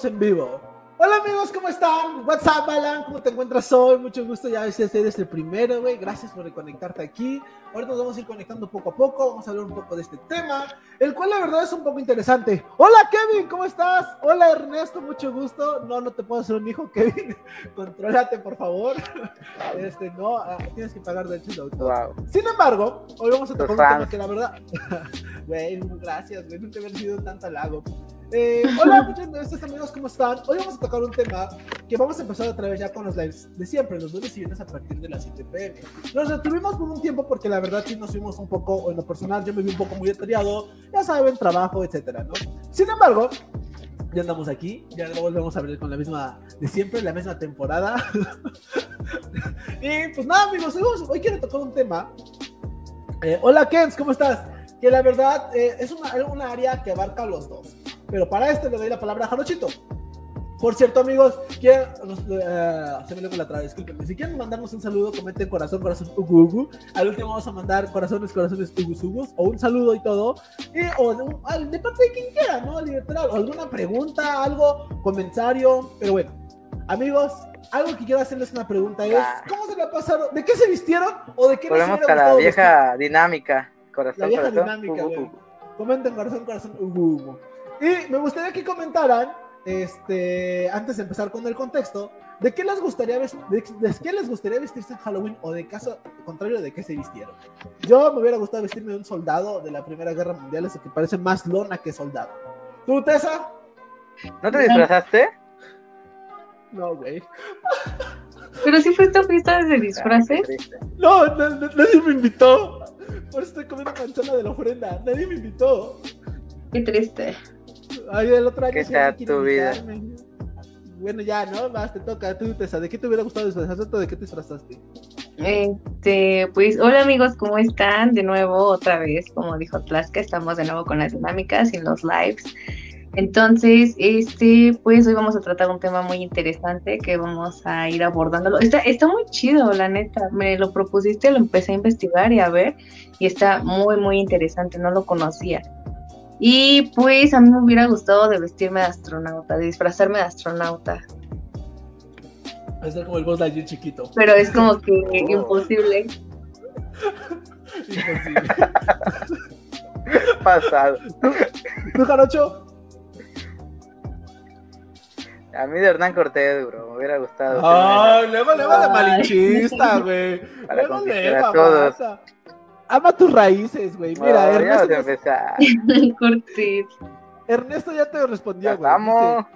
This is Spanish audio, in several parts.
estamos en vivo. Hola amigos, ¿cómo están? What's up, Alan? ¿Cómo te encuentras hoy? Mucho gusto, ya ves, eres el primero, güey. Gracias por reconectarte aquí. Ahorita nos vamos a ir conectando poco a poco. Vamos a hablar un poco de este tema, el cual la verdad es un poco interesante. Hola Kevin, ¿cómo estás? Hola Ernesto, mucho gusto. No, no te puedo hacer un hijo, Kevin. Contrólate, por favor. Este, no, ah, tienes que pagar derechos de autor. Sin embargo, hoy vamos a tocar un tema que la verdad, güey, gracias, güey. Nunca he sido tanto halago. Eh, hola, muchos de estos amigos, ¿cómo están? Hoy vamos a tocar un tema que vamos a empezar otra vez ya con los lives de siempre, los lunes y viernes a partir de las 7 pm. Nos retuvimos por un tiempo porque la verdad sí nos fuimos un poco, en lo personal yo me vi un poco muy atareado, ya saben, trabajo, etcétera, ¿no? Sin embargo, ya andamos aquí, ya no volvemos a ver con la misma de siempre, la misma temporada. y pues nada, amigos, hoy, quiero tocar un tema. Eh, hola, Kens, ¿cómo estás? Que la verdad eh, es una, una área que abarca los dos. Pero para este le doy la palabra a Jarochito. Por cierto, amigos, uh, se me la traba, discúlpenme. Si quieren mandarnos un saludo, comenten corazón, corazón, ugu, ugu. Al último vamos a mandar corazones, corazones, ugus, ugus, o un saludo y todo. Y, o de, parte de quien quiera, ¿no? Literal, alguna pregunta, algo, comentario. Pero bueno, amigos, algo que quiero hacerles una pregunta es: ¿cómo se la pasaron? ¿De qué se vistieron? ¿O de qué Volvemos a la vieja dinámica. Corazón, la vieja dinámica, güey. Comenten corazón, corazón, ugu, ugu. Y me gustaría que comentaran, este, antes de empezar con el contexto, de qué les gustaría, de, qué les gustaría vestirse en Halloween o de caso contrario de qué se vistieron. Yo me hubiera gustado vestirme de un soldado de la Primera Guerra Mundial, ese que parece más lona que soldado. ¿Tú, Tessa? ¿No te disfrazaste? No, güey. ¿Pero si fue tu fiesta de disfraces? No, nadie me invitó. Por eso estoy comiendo manzana de la ofrenda. Nadie me invitó. Qué triste. Ay, el otro año. ¿Qué sea tu vida? Bueno, ya, ¿no? Vas, te toca. Tú, Tessa, ¿de qué te hubiera gustado disfrazarte de qué te disfrazaste? Este, pues, hola amigos, ¿cómo están? De nuevo, otra vez, como dijo Tlaska, estamos de nuevo con las dinámicas y los lives. Entonces, este, pues hoy vamos a tratar un tema muy interesante que vamos a ir abordándolo. Está, está muy chido, la neta. Me lo propusiste, lo empecé a investigar y a ver, y está muy, muy interesante, no lo conocía. Y pues a mí me hubiera gustado de vestirme de astronauta, de disfrazarme de astronauta. Va a ser como el Buzz Lightyear chiquito. Pero es como que imposible. imposible. Pasado. ¿Tú, Jarocho? A mí de Hernán Cortés, bro, me hubiera gustado. Ay, luego, luego de malinchista, güey. Luego, le a todos ama tus raíces, güey. Mira, Ernesto. Ernesto ya te respondió, güey. Vamos.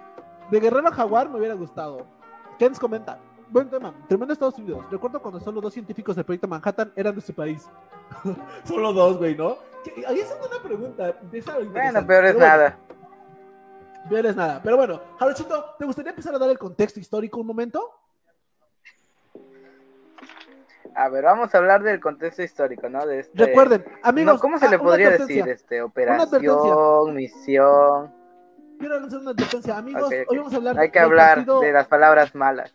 De Guerrero Jaguar me hubiera gustado. Kens comenta. Buen tema. Tremendo Estados Unidos. Recuerdo cuando solo dos científicos del proyecto Manhattan eran de su país. solo dos, güey, ¿no? Ahí es una pregunta. Bueno, peor es nada. Peor es nada. Pero bueno, Jarochito, ¿te gustaría empezar a dar el contexto histórico un momento? A ver, vamos a hablar del contexto histórico, ¿no? De este... Recuerden, amigos. ¿Cómo se le ah, podría decir? Este, operación, misión. Quiero hacer una advertencia, amigos. Hoy vamos a hablar. Hay que hablar de las palabras malas.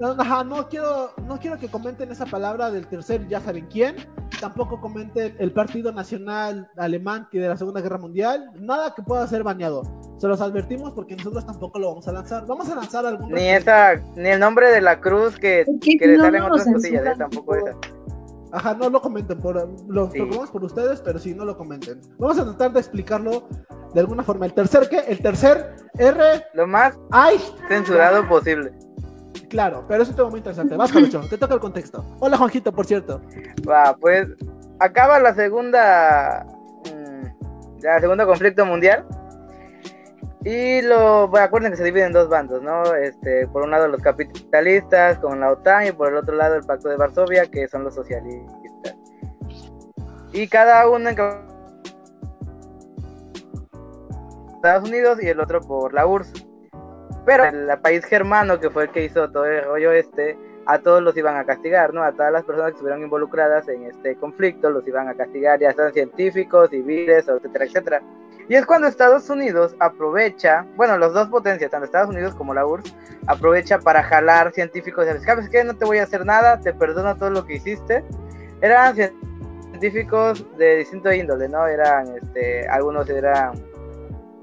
Ajá, no quiero, no quiero que comenten esa palabra del tercer, ya saben quién. Tampoco comenten el Partido Nacional Alemán que de la Segunda Guerra Mundial. Nada que pueda ser bañado. Se los advertimos porque nosotros tampoco lo vamos a lanzar. Vamos a lanzar algún. Ni esa, ni el nombre de la cruz que, que le salen otras cosillas, ¿eh? tampoco esa. Ajá, no lo comenten, por, lo sí. por ustedes, pero sí, no lo comenten. Vamos a tratar de explicarlo de alguna forma. El tercer, ¿qué? El tercer R. Lo más Ay. censurado posible. Claro, pero es un tema muy interesante. Vas, Jarocho, te toca el contexto. Hola, Juanjito, por cierto. Va, pues acaba la segunda. Mm, la segunda conflicto mundial. Y lo, bueno, que se divide en dos bandos, ¿no? Este, por un lado los capitalistas con la OTAN y por el otro lado el Pacto de Varsovia, que son los socialistas. Y cada uno en Estados Unidos y el otro por la URSS. Pero el país germano, que fue el que hizo todo el rollo este, a todos los iban a castigar, ¿no? A todas las personas que estuvieron involucradas en este conflicto los iban a castigar, ya sean científicos, civiles, etcétera, etcétera. Y es cuando Estados Unidos aprovecha, bueno, los dos potencias, tanto Estados Unidos como la URSS, aprovecha para jalar científicos. Y ¿Sabes qué? No te voy a hacer nada, te perdono todo lo que hiciste. Eran científicos de distinto índole, ¿no? Eran, este, algunos eran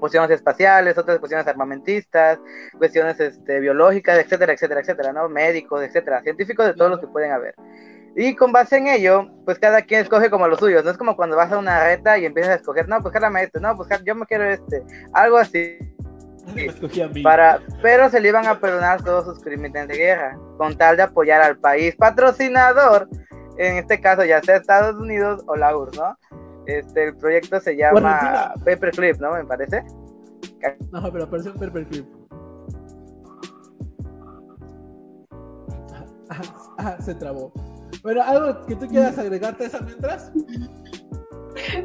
cuestiones espaciales, otras cuestiones armamentistas, cuestiones este, biológicas, etcétera, etcétera, etcétera, ¿no? Médicos, etcétera, científicos de todos los que pueden haber. Y con base en ello, pues cada quien escoge como los suyos. No es como cuando vas a una reta y empiezas a escoger, no, pues jálame este, no, pues yo me quiero este, algo así. Para, pero se le iban a perdonar todos sus crímenes de guerra, con tal de apoyar al país patrocinador, en este caso ya sea Estados Unidos o la URSS, ¿no? Este, el proyecto se llama Paperclip, ¿no? Me parece. No, pero aparece un Paperclip. Ah, se trabó. Bueno, ¿algo que tú quieras agregarte a esa mientras?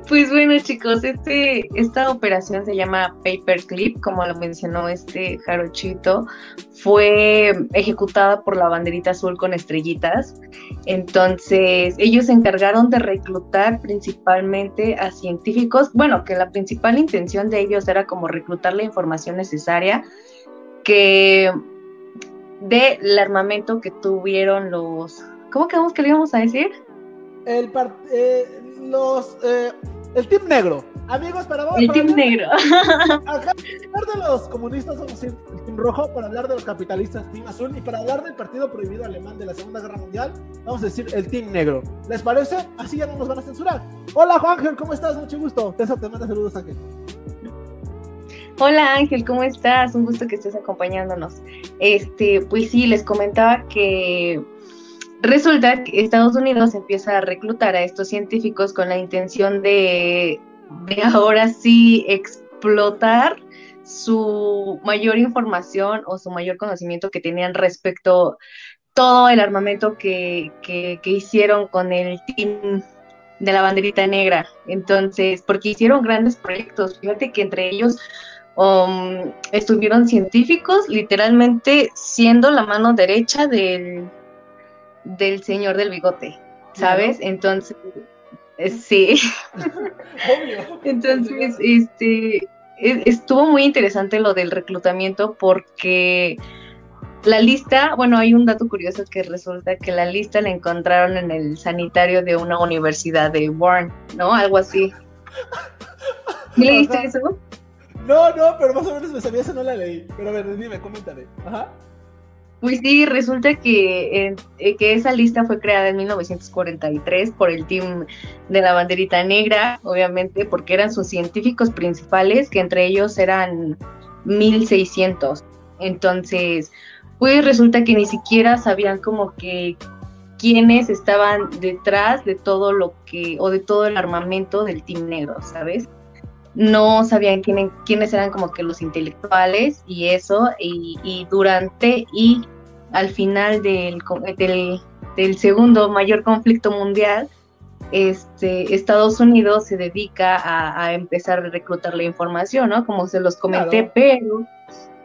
Pues bueno, chicos, este, esta operación se llama Paperclip, como lo mencionó este Jarochito. Fue ejecutada por la banderita azul con estrellitas. Entonces, ellos se encargaron de reclutar principalmente a científicos. Bueno, que la principal intención de ellos era como reclutar la información necesaria que del armamento que tuvieron los. ¿Cómo quedamos que le íbamos a decir? El eh, los, eh, el Team Negro. Amigos, para vos. El Team Negro. Acá, hablar de los comunistas, vamos a decir el Team Rojo. Para hablar de los capitalistas, Team Azul. Y para hablar del partido prohibido alemán de la Segunda Guerra Mundial, vamos a decir el Team Negro. ¿Les parece? Así ya no nos van a censurar. Hola, Juan Ángel, ¿cómo estás? Mucho gusto. Te, te manda saludos, Ángel. Hola Ángel, ¿cómo estás? Un gusto que estés acompañándonos. Este, pues sí, les comentaba que Resulta que Estados Unidos empieza a reclutar a estos científicos con la intención de, ahora sí explotar su mayor información o su mayor conocimiento que tenían respecto todo el armamento que, hicieron con el team de la banderita negra. Entonces, porque hicieron grandes proyectos, fíjate que entre ellos um, estuvieron científicos literalmente siendo la mano derecha del, del señor del bigote, ¿sabes? Entonces, eh, sí. Obvio. Entonces, este, e, estuvo muy interesante lo del reclutamiento porque la lista, bueno, hay un dato curioso que resulta que la lista la encontraron en el sanitario de una universidad de Warren, ¿no? Algo así. ¿Leíste eso? No, no, pero más o menos me sabía eso, no la leí. Pero a ver, dime, coméntale. Ajá. Pues sí, resulta que, eh, que esa lista fue creada en 1943 por el team de la banderita negra, obviamente, porque eran sus científicos principales, que entre ellos eran 1600. Entonces, pues resulta que ni siquiera sabían como que quiénes estaban detrás de todo lo que, o de todo el armamento del team negro, ¿sabes? No sabían quiénes eran como que los intelectuales y eso, y, durante y al final del, del, segundo mayor conflicto mundial, este, Estados Unidos se dedica a, empezar a reclutar la información, ¿no? Como se los comenté, pero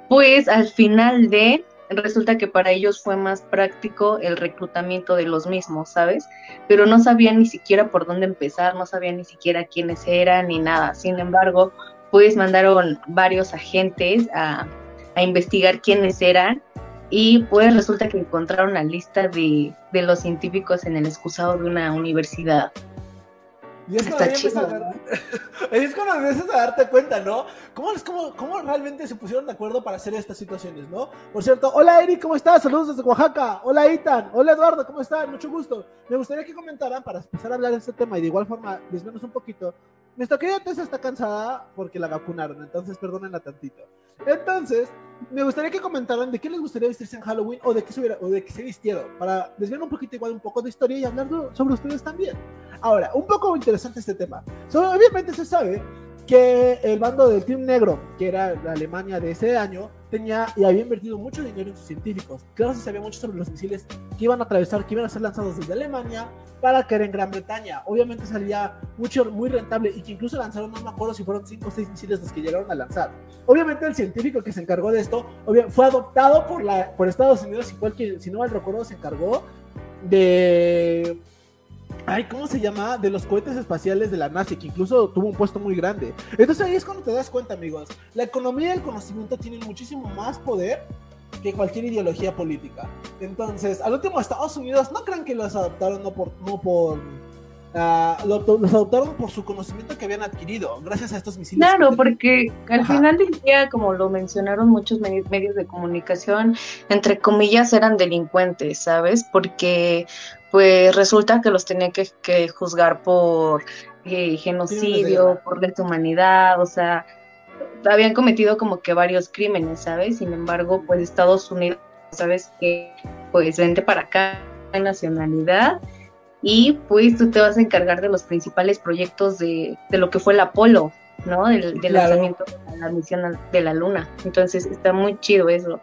pues al final de resulta que para ellos fue más práctico el reclutamiento de los mismos, ¿sabes? Pero no sabían ni siquiera por dónde empezar, no sabían ni siquiera quiénes eran ni nada. Sin embargo, pues mandaron varios agentes a, investigar quiénes eran y pues resulta que encontraron la lista de, de los científicos en el excusado de una universidad. Y es cuando, es cuando empiezas a darte cuenta, ¿no? ¿Cómo, cómo, ¿Cómo realmente se pusieron de acuerdo para hacer estas situaciones, ¿no? Por cierto, hola Eric, ¿cómo estás? Saludos desde Oaxaca. Hola Itan. Hola Eduardo, ¿cómo están? Mucho gusto. Me gustaría que comentaran para empezar a hablar de este tema y de igual forma desmenos un poquito. Nuestra querida Tessa está cansada porque la vacunaron, entonces perdónenla tantito. Entonces, me gustaría que comentaran de qué les gustaría vestirse en Halloween o de qué se, hubiera, o de qué se vistieron, para desviar un poquito igual un poco de historia y hablar sobre ustedes también. Ahora, un poco interesante este tema. obviamente se sabe que el bando del Team Negro, que era la Alemania de ese año, tenía y había invertido mucho dinero en sus científicos. Claro, se sabía mucho sobre los misiles que iban a atravesar, que iban a ser lanzados desde Alemania para caer en Gran Bretaña. Obviamente salía mucho, muy rentable y que incluso lanzaron, no me acuerdo si fueron 5 o 6 misiles los que llegaron a lanzar. Obviamente el científico que se encargó de esto fue adoptado por, la, por Estados Unidos y fue el que, si no mal recuerdo, se encargó de Ay, ¿cómo se llama? De los cohetes espaciales de la NASA, que incluso tuvo un puesto muy grande. Entonces ahí es cuando te das cuenta, amigos. La economía y el conocimiento tienen muchísimo más poder que cualquier ideología política. Entonces, al último, Estados Unidos, no crean que los adoptaron no por, no por, ah, los adoptaron por su conocimiento que habían adquirido gracias a estos misiles. Claro, porque al final del día, como lo mencionaron muchos medios de comunicación, entre comillas eran delincuentes, ¿sabes? Porque pues resulta que los tenían que, juzgar por eh, genocidio, por deshumanidad, o sea, habían cometido como que varios crímenes, ¿sabes? Sin embargo, pues Estados Unidos, ¿sabes? Que pues vente para acá nacionalidad y pues tú te vas a encargar de los principales proyectos de, lo que fue el Apolo, ¿no? Del, lanzamiento de la misión de la Luna. Entonces está muy chido eso.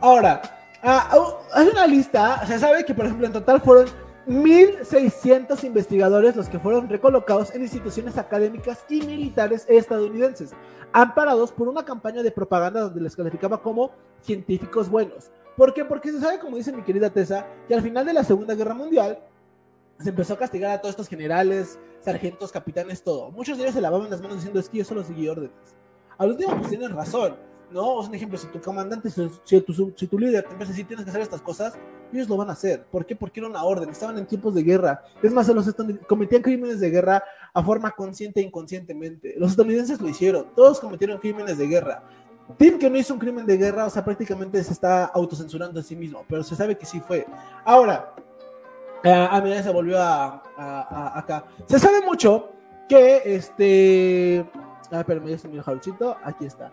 Ahora, ah, oh, hay una lista, se sabe que por ejemplo en total fueron 1.600 investigadores los que fueron recolocados en instituciones académicas y militares estadounidenses, amparados por una campaña de propaganda donde les calificaba como científicos buenos. ¿Por qué? Porque se sabe, como dice mi querida Tessa, que al final de la Segunda Guerra Mundial se empezó a castigar a todos estos generales, sargentos, capitanes, todo. Muchos de ellos se lavaban las manos diciendo es que yo solo seguí órdenes. Al último, pues tienen razón, ¿no? Es un ejemplo, si tu comandante, si, tu, si tu líder te empieza a decir tienes que hacer estas cosas, ellos lo van a hacer. ¿Por qué? Porque era una orden, estaban en tiempos de guerra. Es más, los cometían crímenes de guerra a forma consciente e inconscientemente. Los estadounidenses lo hicieron, todos cometieron crímenes de guerra. Tim que no hizo un crimen de guerra, o sea, prácticamente se está autocensurando a sí mismo, pero se sabe que sí fue. Ahora, eh, a mí se volvió a, acá. Se sabe mucho que este. Ah, pero ya se me jaruchito. Aquí está.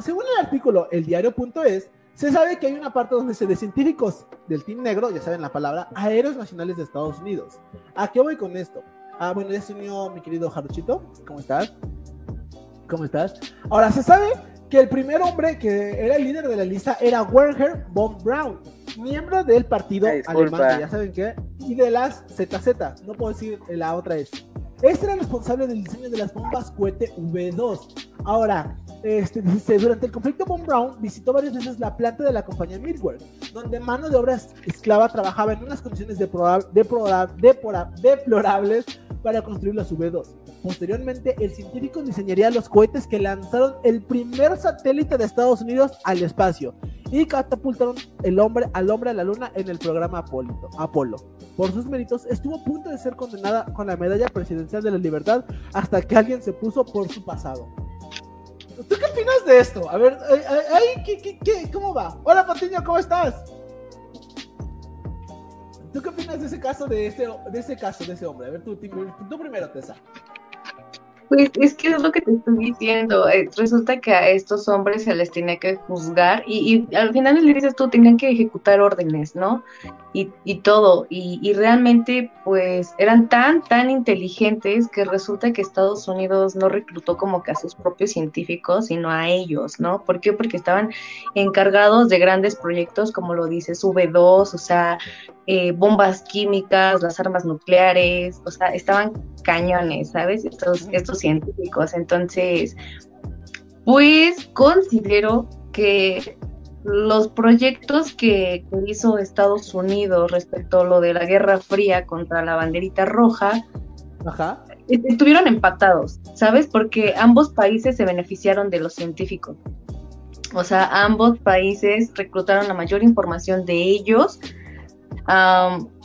según el artículo el diario.es, se sabe que hay una parte donde se de científicos del Team Negro, ya saben la palabra, aéreos nacionales de Estados Unidos. ¿A qué voy con esto? Ah, bueno, ya se unió mi querido Jaruchito. ¿Cómo estás? ¿Cómo estás? Ahora, se sabe que el primer hombre que era el líder de la lista era Werner von Braun, miembro del partido alemán, ya saben qué, y de las ZZ, no puedo decir la otra es. Este era el responsable del diseño de las bombas cohete V2. Ahora, este, dice, durante el conflicto von Braun visitó varias veces la planta de la compañía Midware, donde mano de obra esclava trabajaba en unas condiciones deplorables para construir las V2. Posteriormente, el científico diseñaría los cohetes que lanzaron el primer satélite de Estados Unidos al espacio y catapultaron el hombre al hombre a la luna en el programa Apolo. Apolo. Por sus méritos, estuvo a punto de ser condenada con la medalla presidencial de la libertad hasta que alguien se puso por su pasado. ¿Tú qué opinas de esto? A ver, ¿qué, qué, cómo va? Hola Patiño, ¿cómo estás? ¿Tú qué opinas de ese caso, de ese, de ese caso, de ese hombre? A ver, tú, tú primero, Tessa. Pues es que es lo que te estoy diciendo. Eh, resulta que a estos hombres se les tiene que juzgar y, al final le dices tú, tenían que ejecutar órdenes, ¿no? Y, y todo. Y, y, realmente, pues, eran tan, tan inteligentes que resulta que Estados Unidos no reclutó como que a sus propios científicos, sino a ellos, ¿no? ¿Por qué? Porque estaban encargados de grandes proyectos, como lo dices, V2, o sea, eh, bombas químicas, las armas nucleares, o sea, estaban cañones, ¿sabes? Estos, estos científicos. Entonces, pues considero que los proyectos que, hizo Estados Unidos respecto a lo de la Guerra Fría contra la banderita roja, estuvieron empatados, ¿sabes? Porque ambos países se beneficiaron de los científicos. O sea, ambos países reclutaron la mayor información de ellos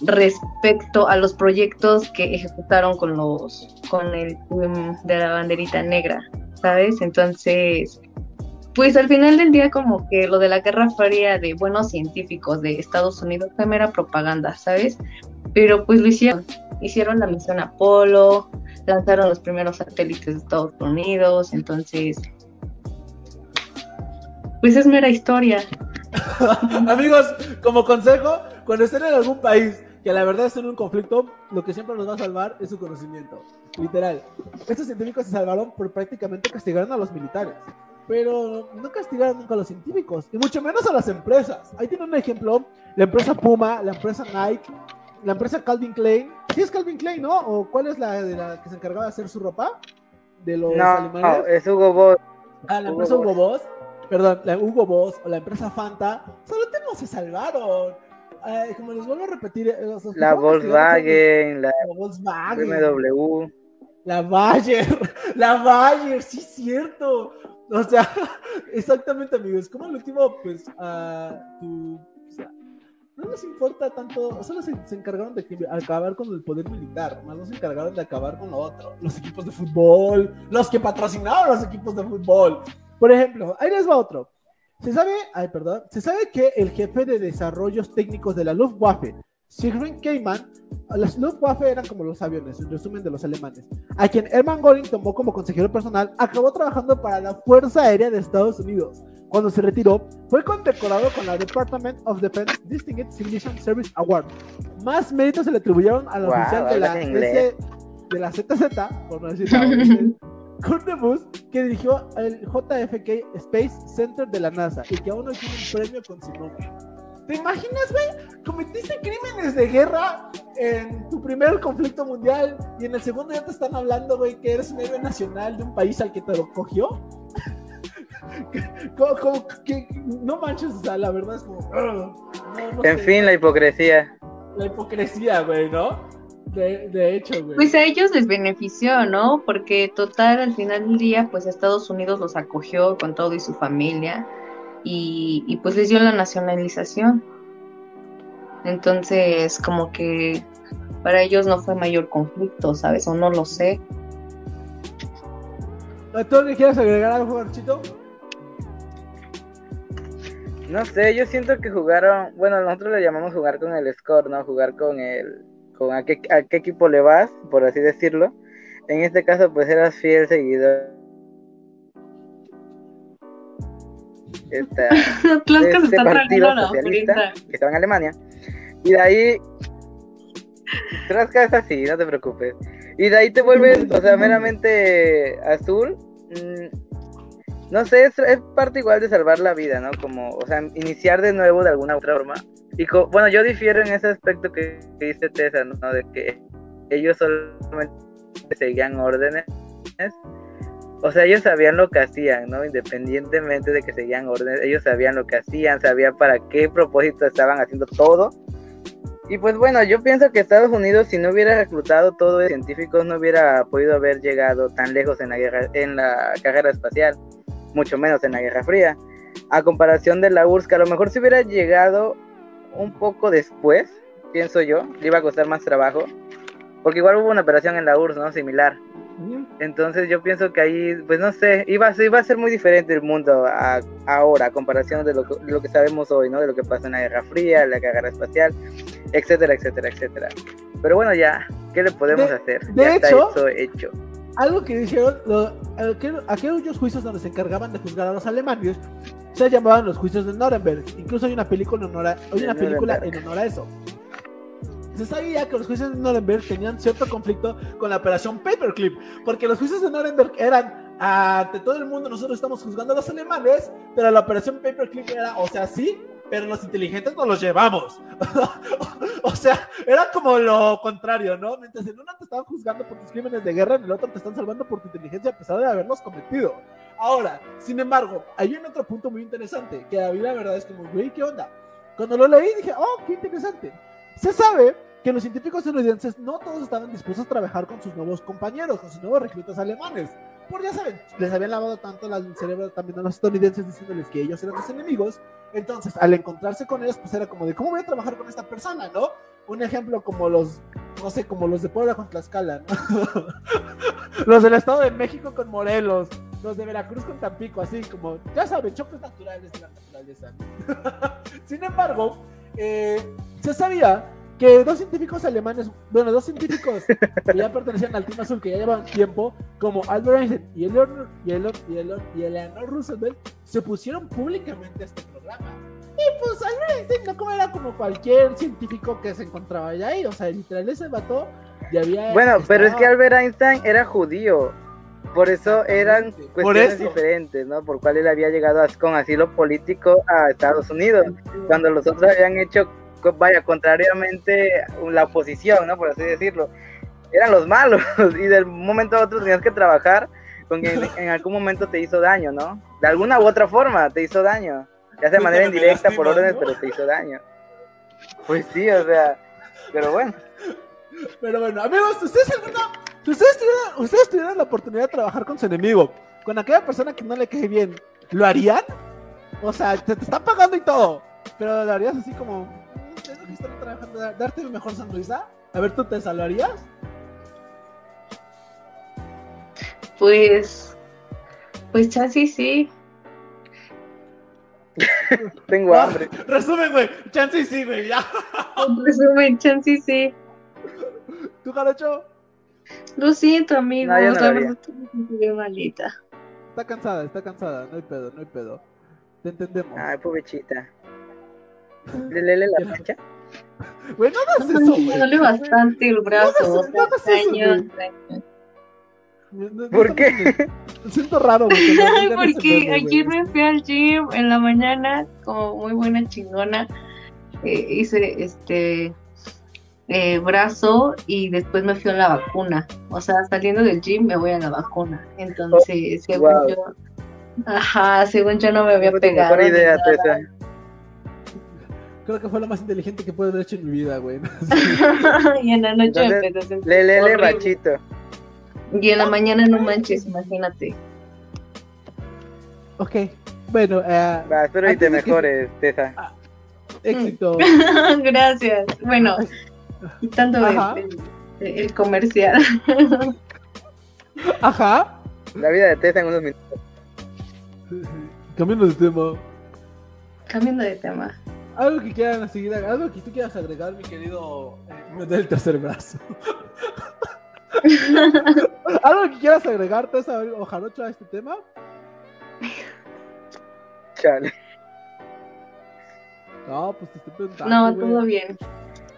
respecto a los proyectos que ejecutaron con los con el de la banderita negra, ¿sabes? Entonces, pues al final del día como que lo de la Guerra Fría de buenos científicos de Estados Unidos fue mera propaganda, ¿sabes? Pero pues lo hicieron, hicieron la misión Apolo, lanzaron los primeros satélites de Estados Unidos, entonces pues es mera historia. Amigos, como consejo, cuando estén en algún país que la verdad está en un conflicto, lo que siempre nos va a salvar es su conocimiento. Literal. Estos científicos se salvaron por prácticamente castigaron a los militares. Pero no castigaron nunca a los científicos, y mucho menos a las empresas. Ahí tiene un ejemplo: la empresa Puma, la empresa Nike, la empresa Calvin Klein. ¿Sí es Calvin Klein, no? ¿O cuál es la de la que se encargaba de hacer su ropa? De los no, No, es Hugo Boss. Ah, la empresa Hugo Boss perdón, la Hugo Boss o la empresa Fanta, solo no se salvaron. Como les vuelvo a repetir, eh, la Volkswagen, la, Volkswagen, BMW, la Bayer, la Bayer, sí cierto. O sea, exactamente, amigos. Como el último, pues, tu, no les importa tanto, solo se, se encargaron de acabar con el poder militar, más no se encargaron de acabar con lo otro, los equipos de fútbol, los que patrocinaban los equipos de fútbol. Por ejemplo, ahí les va otro. Se sabe, ay, perdón, se sabe que el jefe de desarrollos técnicos de la Luftwaffe, Siegfried Keimann, las Luftwaffe eran como los aviones, en resumen de los alemanes, a quien Hermann Göring tomó como consejero personal, acabó trabajando para la Fuerza Aérea de Estados Unidos. Cuando se retiró, fue condecorado con la Department of Defense Distinguished Civilian Service Award. Más méritos se le atribuyeron al Guau, oficial de la. S- de la ZZ, por no decir la Kurt que dirigió el JFK Space Center de la NASA y que aún hoy tiene un premio con su nombre. ¿Te imaginas, güey? Cometiste crímenes de guerra en tu primer conflicto mundial y en el segundo ya te están hablando, güey, que eres un héroe nacional de un país al que te lo cogió. Como- como que- no manches, o sea, la verdad es como. no, no En sé, fin, la hipocresía. La hipocresía, güey, ¿no? De, de hecho, güey. Pues a ellos les benefició, ¿no? Porque total, al final del día, pues Estados Unidos los acogió con todo y su familia y, y pues les dio la nacionalización. Entonces, como que para ellos no fue mayor conflicto, ¿sabes? O no lo sé. ¿Tú le quieres agregar algo, Garchito? No sé, yo siento que jugaron, bueno, nosotros le llamamos jugar con el score, ¿no? Jugar con el, con a qué, a qué equipo le vas, por así decirlo. En este caso, pues eras fiel seguidor. Esta, Tlaxcala de este está partido socialista frita. que estaba en Alemania. Y de ahí, Trasca es así, no te preocupes. Y de ahí te vuelves, o sea, meramente azul. mm, no sé, es, es parte igual de salvar la vida, ¿no? Como, o sea, iniciar de nuevo de alguna otra forma. Y co- bueno, yo difiero en ese aspecto que, dice Tessa, ¿no? De que ellos solamente seguían órdenes. O sea, ellos sabían lo que hacían, ¿no? Independientemente de que seguían órdenes, ellos sabían lo que hacían, sabían para qué propósito estaban haciendo todo. Y pues bueno, yo pienso que Estados Unidos, si no hubiera reclutado todos los científicos, no hubiera podido haber llegado tan lejos en la guerra, en la carrera espacial, mucho menos en la Guerra Fría. A comparación de la URSS, que a lo mejor si hubiera llegado un poco después, pienso yo, le iba a costar más trabajo, porque igual hubo una operación en la URSS, ¿no? Similar. Entonces yo pienso que ahí, pues no sé, iba a ser, iba a ser muy diferente el mundo a- ahora, a comparación de lo, que, de lo que sabemos hoy, ¿no? De lo que pasó en la Guerra Fría, la Guerra Espacial, etcétera, etcétera, etcétera. Pero bueno, ya, ¿qué le podemos De- hacer? de ya hecho- está eso hecho. Algo que dijeron, lo- aquel- aquellos juicios donde se encargaban de juzgar a los alemanes se llamaban los juicios de Nuremberg. Incluso hay una película en honor a, hay una película en honor a eso. Se sabía que los juicios de Nuremberg tenían cierto conflicto con la operación Paperclip, porque los juicios de Nuremberg eran ante todo el mundo nosotros estamos juzgando a los alemanes, pero la operación Paperclip era, o sea, sí, pero los inteligentes nos los llevamos. o sea, era como lo contrario, ¿no? Mientras en uno te estaban juzgando por tus crímenes de guerra, en el otro te están salvando por tu inteligencia a pesar de haberlos cometido. Ahora, sin embargo, hay un otro punto muy interesante, que a mí la verdad es como, güey, ¿qué onda? Cuando lo leí dije, oh, qué interesante. Se sabe que los científicos estadounidenses no todos estaban dispuestos a trabajar con sus nuevos compañeros, con sus nuevos reclutas alemanes. Por ya saben, les habían lavado tanto el cerebro también a los estadounidenses diciéndoles que ellos eran sus enemigos. Entonces, al encontrarse con ellos, pues era como de, ¿cómo voy a trabajar con esta persona, no? Un ejemplo como los, no sé, como los de Puebla con Tlaxcala, ¿no? los del Estado de México con Morelos, los de Veracruz con Tampico, así como, ya saben, choques naturales de la naturaleza. Sin embargo, eh, se sabía que dos científicos alemanes, bueno, dos científicos que ya pertenecían al Team Azul, que ya llevaban tiempo, como Albert Einstein y Eleanor, y Eleanor, y Eleanor, y Eleanor Roosevelt, se pusieron públicamente a este programa. Y pues Albert Einstein no como era como cualquier científico que se encontraba ya ahí, o sea, literal ese vato ya había... Bueno, pero es que Albert Einstein era judío. Por eso eran cuestiones eso. diferentes, ¿no? Por cuál él había llegado a- con asilo político a Estados Unidos. cuando los otros habían hecho, vaya, contrariamente la oposición, ¿no? Por así decirlo. Eran los malos y del momento a otro tenías que trabajar con quien en algún momento te hizo daño, ¿no? De alguna u otra forma te hizo daño. Ya sea de manera Cuéntame, indirecta por órdenes, pero te hizo daño. Pues sí, o sea, pero bueno. Pero bueno, amigos, ¿ustedes alguna, ustedes tuvieran, ustedes tuvieran la oportunidad de trabajar con su enemigo, con aquella persona que no le cae bien, ¿lo harían? O sea, te, te están pagando y todo, pero lo harías así como, "Mm, están trabajando, darte mi mejor sonrisa. A ver, ¿tú te salvarías? Pues, pues chance sí. Tengo hambre. Resumen, güey. Chance sí, güey. Ya. En resumen, chance sí. ¿Tú, Jarocho? Lo siento, amigos. No, yo no la verdad estoy malita. Está cansada, está cansada. No hay pedo, no hay pedo. Te entendemos. Ay, pobrecita. ¿Le lele la mancha? Güey, no hagas No, eso, me güey. duele bastante el brazo. no hagas eso. No- no ¿Por qué? siento raro, güey. porque ayer me fui al gym en la mañana, como muy buena chingona. eh, hice este eh, brazo y después me fui a la vacuna. O sea, saliendo del gym me voy a la vacuna. Entonces, según wow. yo, ajá, según yo no me había tu pegado. idea, nada. Creo que fue lo más inteligente que puedo haber hecho en mi vida, güey. y en la noche me Entonces, sentir Le lele horrible. bachito. Y en la mañana no manches, imagínate. ok. Bueno, eh, Va, espero y te que- mejores, Tessa. éxito. Gracias. Bueno, quitando Ajá. el, el- el comercial. Ajá. La vida de Tessa en unos minutos. Cambiando de tema. Cambiando de tema. Algo que quieran seguir, algo que tú quieras agregar, mi querido. eh, me da el tercer brazo. algo que quieras agregar, Tessa o Jarocho, a este tema. Chale. No, pues te estoy preguntando. No, todo bien.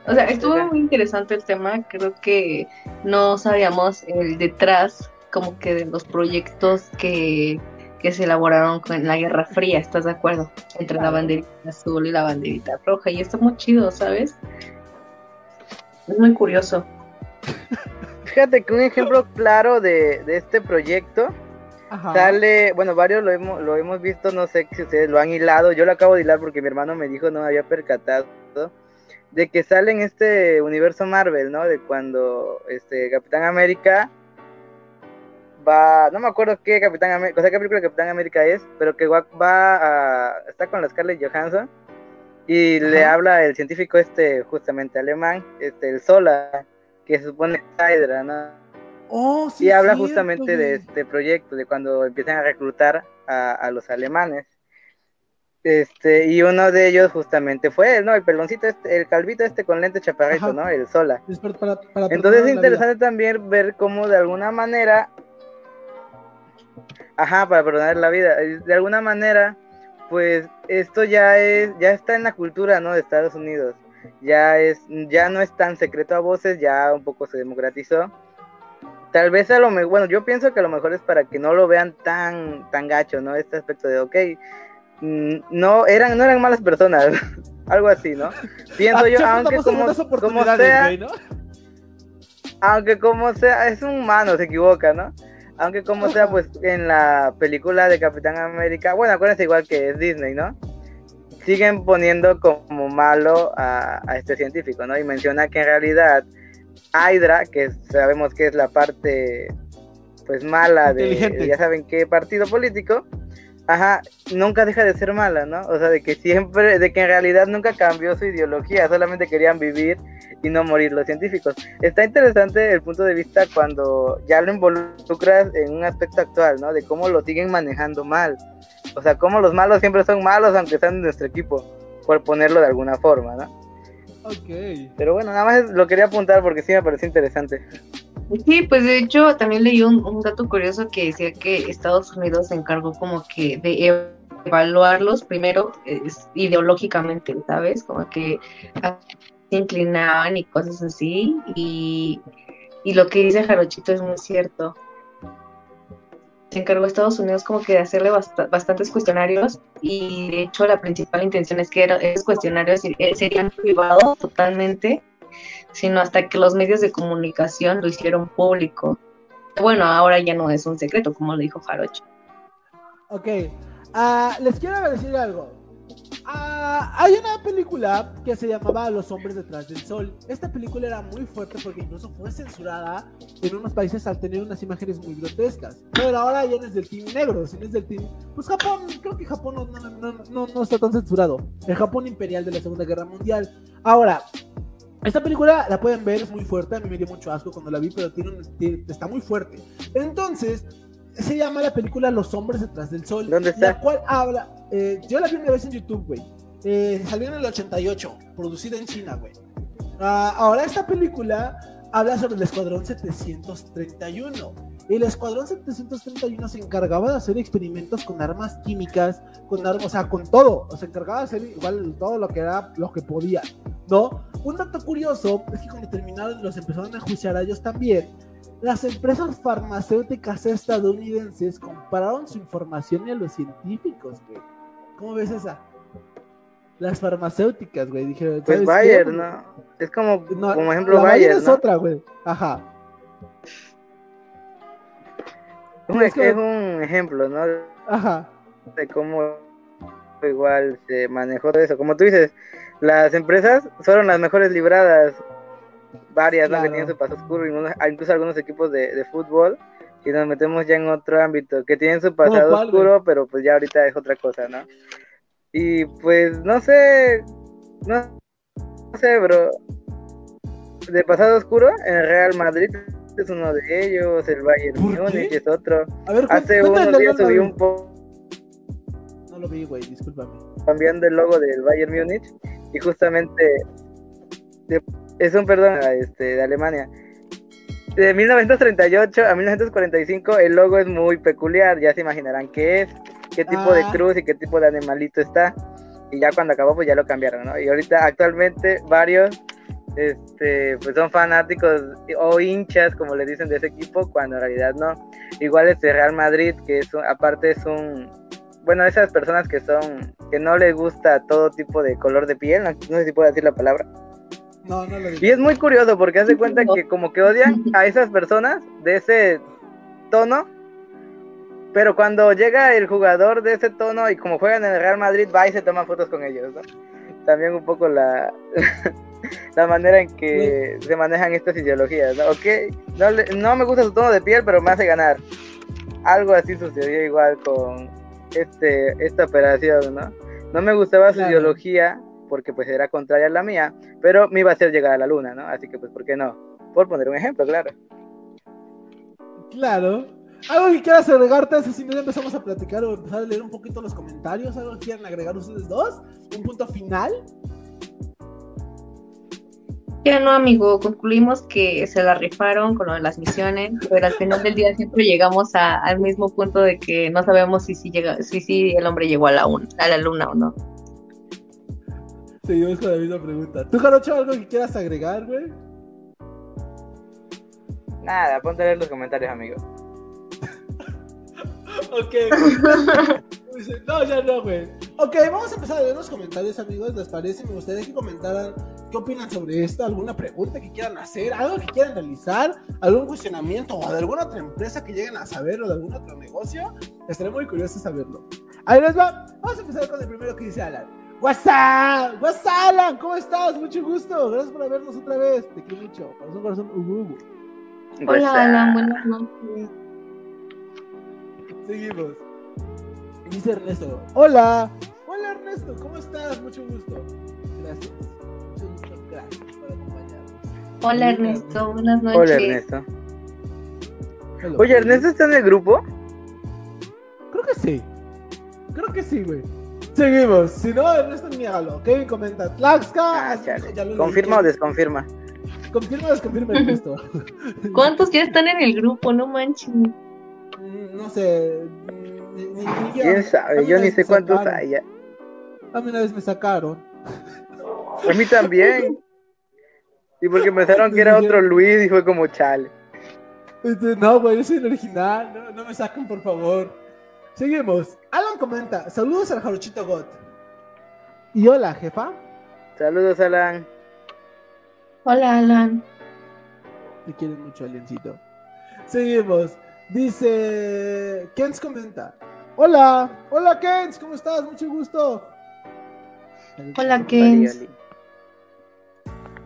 O sea, estuvo muy interesante el tema. Creo que no sabíamos el detrás, como que de los proyectos que, que se elaboraron con la Guerra Fría, ¿estás de acuerdo? Entre la banderita azul y la banderita roja. Y está muy chido, ¿sabes? Es muy curioso. Fíjate que un ejemplo claro de, de este proyecto Ajá. sale, bueno, varios lo hemos, lo hemos visto, no sé si ustedes lo han hilado, yo lo acabo de hilar porque mi hermano me dijo, no me había percatado, de que sale en este universo Marvel, ¿no? De cuando este Capitán América va, no me acuerdo qué Capitán América, o sea, qué película de Capitán América es, pero que va, va a, está con la Scarlett Johansson y le habla el científico este justamente alemán, este el Sola, que se supone Hydra, ¿no? Oh, sí, y habla cierto, justamente de este proyecto, de cuando empiezan a reclutar a, a los alemanes. Este, y uno de ellos justamente fue él, ¿no? El peloncito, este, el calvito este con lente chaparrito, Ajá. ¿no? El Sola. Para- para- Entonces es interesante también ver cómo de alguna manera, ajá, para perdonar la vida, eh, de alguna manera, pues esto ya es, ya está en la cultura, ¿no? De Estados Unidos. Ya es, ya no es tan secreto a voces, ya un poco se democratizó. Tal vez a lo mejor, bueno, yo pienso que a lo mejor es para que no lo vean tan, tan gacho, ¿no? Este aspecto de, ok, mm, no eran, no eran malas personas, algo así, ¿no? Pienso Ah, yo, aunque como, como sea, ¿no? aunque como sea, es un humano, se equivoca, ¿no? Aunque como sea, pues en la película de Capitán América, bueno, acuérdense igual que es Disney, ¿no? Siguen poniendo como malo a, a este científico, ¿no? Y menciona que en realidad Hydra, que sabemos que es la parte pues mala de, ya saben qué partido político, ajá, nunca deja de ser mala, ¿no? O sea, de que siempre, de que en realidad nunca cambió su ideología, solamente querían vivir y no morir los científicos. Está interesante el punto de vista cuando ya lo involucras en un aspecto actual, ¿no? De cómo lo siguen manejando mal. O sea, cómo los malos siempre son malos aunque sean de nuestro equipo, por ponerlo de alguna forma, ¿no? Ok. Pero bueno, nada más lo quería apuntar porque sí me pareció interesante. Sí, pues de hecho también leí un, dato curioso que decía que Estados Unidos se encargó como que de ev- evaluarlos primero ideológicamente, ¿sabes? Como que se inclinaban y cosas así. Y, y lo que dice Jarochito es muy cierto. Se encargó Estados Unidos como que de hacerle basta- bastantes cuestionarios y de hecho la principal intención es que esos cuestionarios serían privados totalmente sino hasta que los medios de comunicación lo hicieron público. Bueno, ahora ya no es un secreto, como lo dijo Jarocho. Ok. Ah, les quiero decir algo. Ah, hay una película que se llamaba Los hombres detrás del sol. Esta película era muy fuerte porque incluso fue censurada en unos países al tener unas imágenes muy grotescas. Pero ahora ya no es del team negro, sino es del team... Pues Japón, creo que Japón no, no, no, no, no está tan censurado. El Japón imperial de la Segunda Guerra Mundial. Ahora, esta película la pueden ver, es muy fuerte, a mí me dio mucho asco cuando la vi, pero tiene un- tiene- está muy fuerte. Entonces, se llama la película Los hombres detrás del sol. ¿Dónde está? La cual habla, eh, yo la vi una vez en YouTube, güey. Eh, salió en el 88, producida en China, güey. Ah, ahora esta película habla sobre el Escuadrón 731. El Escuadrón 731 se encargaba de hacer experimentos con armas químicas, con armas, o sea, con todo. Se encargaba de hacer igual todo lo que era, lo que podía, ¿no? Un dato curioso es que cuando terminaron y los empezaron a enjuiciar a ellos también, las empresas farmacéuticas estadounidenses compararon su información a los científicos, güey. ¿Cómo ves esa? Las farmacéuticas, güey, dijeron. Pues ¿sabes Bayer, qué? ¿no? Es como, No, como ejemplo la Bayer, es ¿no? otra, güey. Ajá. Un- es un ejemplo, ¿no? Ajá. de cómo igual se manejó todo eso. Como tú dices, las empresas fueron las mejores libradas, varias, ¿no? que tienen su paso oscuro, incluso, incluso algunos equipos de, de fútbol, y nos metemos ya en otro ámbito, que tienen su pasado oscuro, pero pues ya ahorita es otra cosa, ¿no? Y pues no sé, no, no sé, bro. De pasado oscuro, el Real Madrid es uno de ellos, el Bayern. Múnich es otro. A ver, Hace unos días subí un post No lo vi, güey, discúlpame. cambiando el logo del Bayern Múnich y justamente de- es un perdón este, de Alemania. De 1938 a 1945 el logo es muy peculiar, ya se imaginarán qué es, qué tipo de Ah. cruz y qué tipo de animalito está. Y ya cuando acabó pues ya lo cambiaron, ¿no? Y ahorita actualmente varios este pues son fanáticos o hinchas como le dicen de ese equipo cuando en realidad no. Igual este Real Madrid que es un- aparte es un bueno, esas personas que son, que no les gusta todo tipo de color de piel, no, no sé si puedo decir la palabra. No, no lo vi. Y es muy curioso porque hace cuenta que como que odian a esas personas de ese tono, pero cuando llega el jugador de ese tono y como juegan en el Real Madrid, va y se toma fotos con ellos, ¿no? También un poco la, la manera en que se manejan estas ideologías, ¿no? Ok, no, le- no me gusta su tono de piel, pero me hace ganar. Algo así sucedió igual con este esta operación, ¿no? No me gustaba su Claro. ideología porque pues era contraria a la mía, pero me iba a hacer llegar a la luna, ¿no? Así que pues, ¿por qué no? Por poner un ejemplo, claro. Claro. ¿Algo que quieras agregarte? Así si no ya empezamos a platicar o empezar a leer un poquito los comentarios. ¿Algo que quieran agregar ustedes dos? ¿Un punto final? Ya no, amigo, concluimos que se la rifaron con lo de las misiones, pero al final del día siempre llegamos a- al mismo punto de que no sabemos si sí llega, si sí el hombre llegó a la, un- a la luna o no. Seguimos con la misma pregunta. ¿Tú, Jarocho, algo que quieras agregar, güey? Nada, ponte a leer los comentarios, amigo. Ok. No, ya no, güey. Ok, vamos a empezar a leer los comentarios, amigos. ¿Les parece? Me gustaría que comentaran qué opinan sobre esto, alguna pregunta que quieran hacer, algo que quieran realizar, algún cuestionamiento o de alguna otra empresa que lleguen a saber o de algún otro negocio. Estaré muy curioso de saberlo. Ahí les va. Vamos a empezar con el primero que dice Alan. WhatsApp, WhatsApp, Alan, ¿cómo estás? Mucho gusto. Gracias por vernos otra vez. Te quiero mucho. Corazón, corazón. Uh, uh, Hola, Alan, buenas noches. Seguimos. Dice Ernesto. Hola. Hola Ernesto, ¿cómo estás? Mucho gusto. Gracias. Mucho gusto, gracias por acompañarnos. Hola, Ernesto, buenas noches. Hola, Ernesto. Hello. Oye, ¿Ernesto está en el grupo? Creo que sí. Creo que sí, güey. Seguimos. Si no, Ernesto, niégalo. Kevin comenta. Tlaxca. Ah, ¿Confirma o desconfirma? Confirma o desconfirma Ernesto. ¿Cuántos ya están en el grupo? No manches. No sé. Ni, ni- ni yo. ¿Quién sabe? Yo ni sé cuántos sacaron. hay ya. A mí una vez me sacaron. A mí también. Y porque pensaron que era otro Luis y fue como chale. Este, no, güey, yo soy el original. No, no me saquen, por favor. Seguimos. Alan comenta: Saludos al Jarochito God. Y hola, jefa. Saludos, Alan. Hola, Alan. Te quieren mucho, Aliencito. Seguimos. Dice. Kens comenta: Hola, hola, Kens, ¿cómo estás? Mucho gusto. Hola, Kens.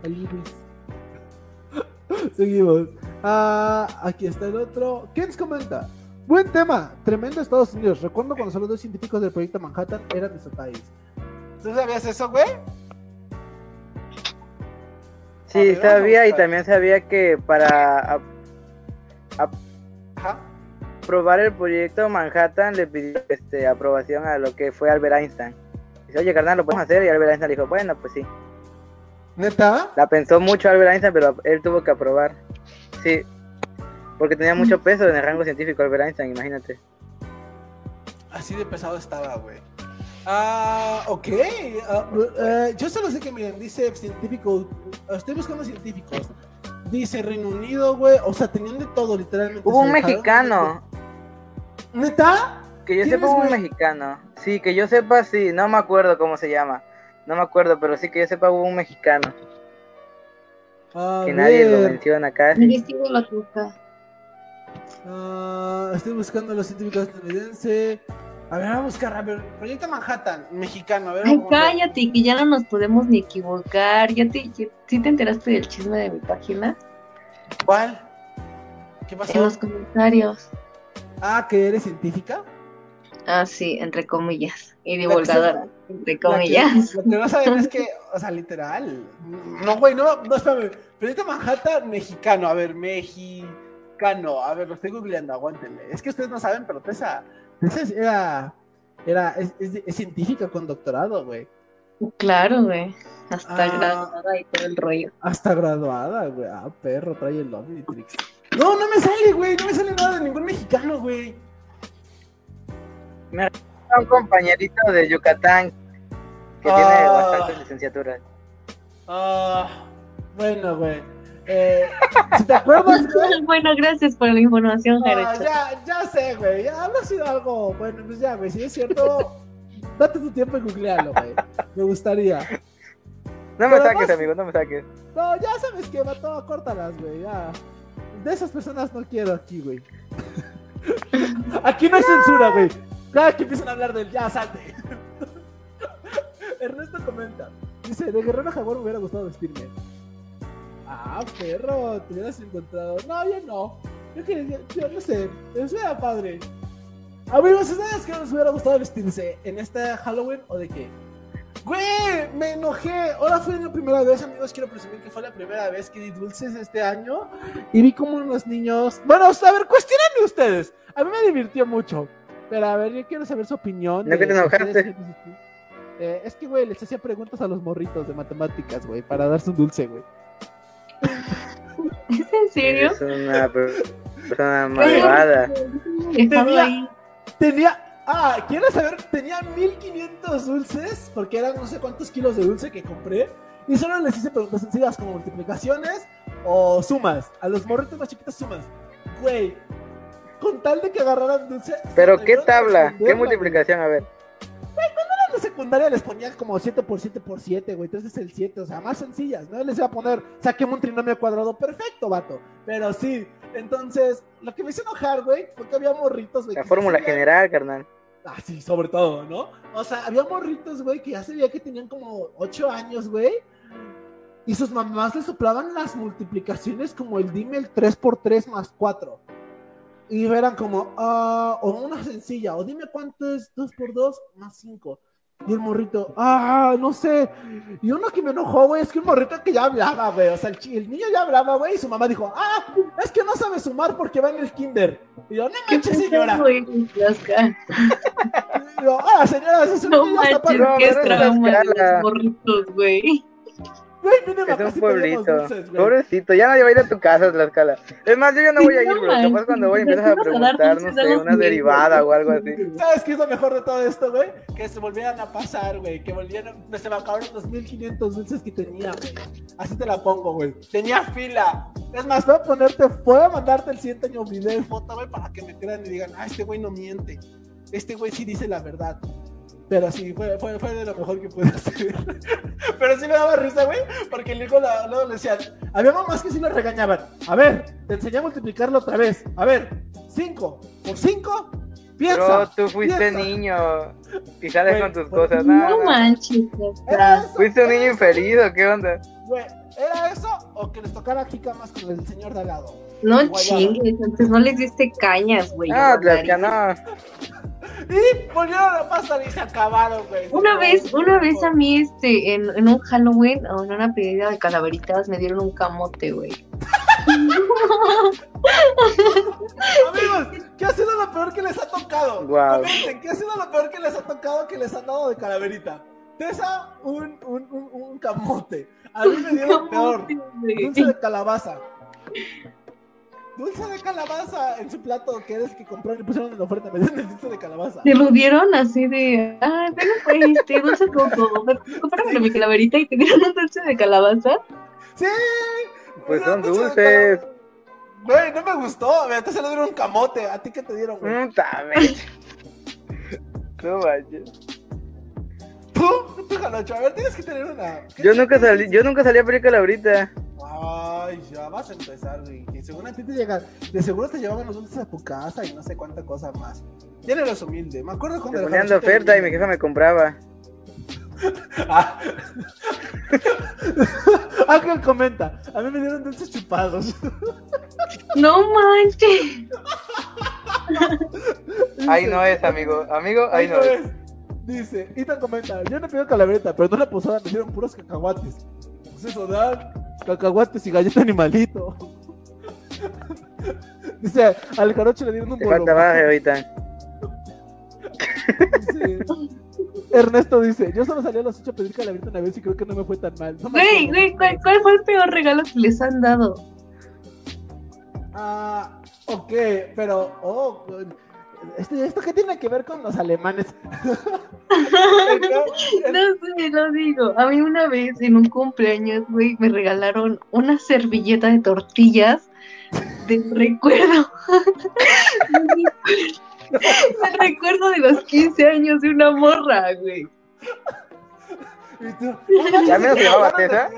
Seguimos. Ah, aquí está el otro. Kens comenta. Buen tema, tremendo Estados Unidos. Recuerdo cuando solo dos científicos del proyecto Manhattan eran de su país. ¿Tú sabías eso, güey? Sí, sabía y también sabía que para Ajá. aprobar el proyecto Manhattan le pidió este, aprobación a lo que fue Albert Einstein. Dice, oye, carnal, lo podemos hacer. Y Albert Einstein le dijo, bueno, pues sí. ¿Neta? La pensó mucho Albert Einstein, pero él tuvo que aprobar. Sí, porque tenía mucho peso en el rango científico Albert Einstein, imagínate. Así de pesado estaba, güey. Ah, ok. Ah, eh, yo solo sé que, miren, dice científico. Estoy buscando científicos. Dice Reino Unido, güey. O sea, tenían de todo, literalmente. Hubo un mexicano, ¿Neta? que yo ¿Quién sepa hubo un mexicano. Sí, que yo sepa, sí, no me acuerdo cómo se llama. No me acuerdo, pero sí que yo sepa hubo un mexicano. A Que nadie lo menciona busca. Ah, estoy buscando a los científicos estadounidenses. A ver, vamos a buscar. A ver, Proyecto Manhattan, mexicano. A ver, Ay, ver. cállate, que ya no nos podemos ni equivocar. ¿Ya te, ya- ¿Sí te enteraste del chisme de mi página? ¿Cuál? ¿Qué En pasó? los comentarios. Ah, que eres científica. Ah, sí, entre comillas. Y divulgadora, entre que- comillas. Lo que, no saben es que, o sea, literal. No, güey, no, no, espérame. Proyecto Manhattan, mexicano. A ver, mexicano. A ver, lo estoy googleando, aguántenle. Es que ustedes no saben, pero Tessa, Tessa es- era, era, es, es- es científica con doctorado, güey. Claro, güey. Hasta Ah. graduada y todo el rollo. Hasta graduada, güey. Ah, perro, trae el Omnitrix. No, no me sale, güey. No me sale nada de ningún mexicano, güey. Un compañerito de Yucatán que Ah. tiene bastantes licenciaturas. Ah, bueno, güey. Eh, si te acuerdas, güey. bueno, gracias por la información, Ah, Jared. ya, ya sé, güey. Ya sido algo. Bueno, pues ya, güey. Si es cierto, date tu tiempo y googlealo, güey. Me gustaría. No me Pero saques, más- amigo, no me saques. No, ya sabes que va todo, córtalas, güey. Ya. De esas personas no quiero aquí, güey. Aquí no hay censura, güey. Cada que empiezan a hablar del ya, salte. Ernesto comenta. Dice, de Guerrero Jaguar me hubiera gustado vestirme. Ah, perro, te hubieras encontrado. No, yo no. Yo quería, yo, no sé. Eso era padre. Amigos, ¿ustedes qué les hubiera gustado vestirse? ¿En este Halloween o de qué? Güey, me enojé. Ahora fue la primera vez, amigos. Quiero presumir que fue la primera vez que di dulces este año. Y vi como unos niños. Bueno, a ver, cuestionenme ustedes. A mí me divirtió mucho. Pero a ver, yo quiero saber su opinión. ¿No que te enojaste? eh, es que, güey, les hacía preguntas a los morritos de matemáticas, güey, para darse un dulce, güey. ¿Es en serio? Es una per- persona malvada. Tenía- ahí. Tenía. Ah, ¿quieres saber? Tenía 1500 dulces, porque eran no sé cuántos kilos de dulce que compré. Y solo les hice preguntas sencillas como multiplicaciones o sumas. A los morritos más chiquitos, sumas. Güey, con tal de que agarraran dulce. Pero, ¿qué tabla? ¿Qué multiplicación? A ver. güey. La secundaria les ponían como 7 por 7 por 7, güey. Entonces es el 7, o sea, más sencillas. No les iba a poner, saquemos un trinomio cuadrado perfecto, vato. Pero sí, entonces, lo que me hizo enojar, güey, fue que había morritos, güey. La fórmula se general, carnal. Ah, sí, sobre todo, ¿no? O sea, había morritos, güey, que ya se veía que tenían como 8 años, güey. Y sus mamás les soplaban las multiplicaciones como el dime el 3 por 3 más 4. Y eran como, ah, o una sencilla, o dime cuánto es 2 por 2 más 5. Y el morrito, ah, no sé. Y uno que me enojó, güey, es que un morrito que ya hablaba, güey. O sea, el, el niño ya hablaba, güey, y su mamá dijo, ah, es que no sabe sumar porque va en el kinder. Y yo, no ¿Qué manches, señora. Y yo, ah, señora, eso es un No niño hasta manches, qué pero es trauma de escala. los morritos, güey. Güey, mínimo, Es un pueblito. dulces, güey. Pobrecito, ya nadie va a ir a tu casa, Tlaxcala. Es más, yo ya no voy a ir, bro. Capaz cuando voy ¿te empiezas a preguntar, no sé, una derivada o algo así. ¿Sabes qué es lo mejor de todo esto, güey? Que se volvieran a pasar, güey. Que volvieran. Se me acabaron los 1500 dulces que tenía, güey. Así te la pongo, güey. Tenía fila. Es más, voy a ponerte. Puedo mandarte el siguiente año video y foto, güey, para que me crean y digan, ah, este güey no miente. Este güey sí dice la verdad. Pero sí, fue, fue, fue de lo mejor que pude hacer. Pero sí me daba risa, güey, porque luego, la- luego le decían, había mamás que sí lo regañaban. A ver, te enseñé a multiplicarlo otra vez. A ver, 5 por 5 Piensa. Bro, tú fuiste piensa. niño y sales con tus por- cosas. No nada. manches, ¿Era eso? Fuiste un niño infeliz o qué onda? Güey, ¿era eso o que les tocara jicamas con el señor de al lado? No chingues, antes no les diste cañas, güey. a Ah, las que no. Y volvieron a pasar y se acabaron, güey. Una vez, una vez a mí, este, en, en un Halloween, o en una pedida de calaveritas, me dieron un camote, güey. Amigos, ¿qué ha sido lo peor que les ha tocado? Guau. Comenten, ¿qué ha sido lo peor que les ha tocado que les han dado de calaverita? Tessa, un, un, un, un camote. A mí me dieron peor. Dulce de calabaza. Dulce de calabaza en su plato, que eres que compraron y pusieron en la oferta. Me dieron el dulce de calabaza. Te lo dieron así de, ah, bueno, pues, este, dulce coco, compraron mi calaverita y te dieron un dulce de calabaza. ¡Sí! Pues son dulces. Güey, no me gustó. A te se le dieron un camote. ¿A ti qué te dieron, güey? No manches. Tú, tú, Jalocho. A ver, tienes que tener una. ¿qué Yo nunca salí, yo nunca salí a pedir calabrita. Ay, ya vas a empezar, güey. Que según a ti te llega, de seguro te llevaban los dulces a tu casa y no sé cuánta cosa más. Tiene los humilde. Me acuerdo cuando el ponían de oferta y mi jefa me compraba. Ah. Ángel comenta, a mí me dieron dulces chupados. No manches. Ahí no es, amigo. Amigo, ahí no es. Dice, Ethan comenta, yo no pido calaverita, pero no la posada, me dieron puros cacahuates. Pues eso dan, cacahuates y galleta animalito. Dice, al jarocho le dieron un Te bolo. falta baje ahorita. Dice, Ernesto dice, yo solo salí a las 8 a pedir calaverita una vez y creo que no me fue tan mal. No Güey, güey, ¿cuál, cuál fue el peor regalo que les han dado? Ah, ok, pero, oh, ¿esto, ¿esto qué tiene que ver con los alemanes? No sé, lo digo. A mí una vez en un cumpleaños, güey, me regalaron una servilleta de tortillas de recuerdo. De recuerdo de los 15 años de una morra, güey. Y tú, ¿Ya me lo llevaba Tessa?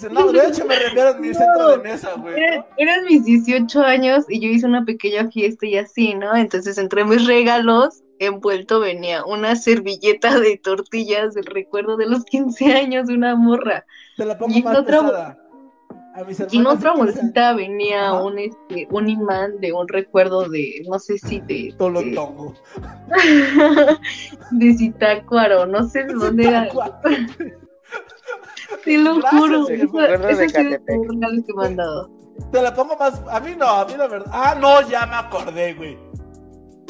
Dice, no, de hecho me reenviaron mi centro de mesa, güey. ¿no? eran mis 18 años y yo hice una pequeña fiesta y así, ¿no? Entonces entre mis regalos envuelto venía una servilleta de tortillas del recuerdo de los 15 años de una morra. Te la pongo Y más otra- pesada. A mis Y en otra de 15 bolsita venía Ajá. un este un imán de un recuerdo de no sé si de Tolotongo. de Zitácuaro, no sé de dónde era. Te lo Gracias, juro. Catepec. el regalo que me han dado. Te la pongo más. A mí no, a mí la verdad. Ah, no, ya me acordé, güey.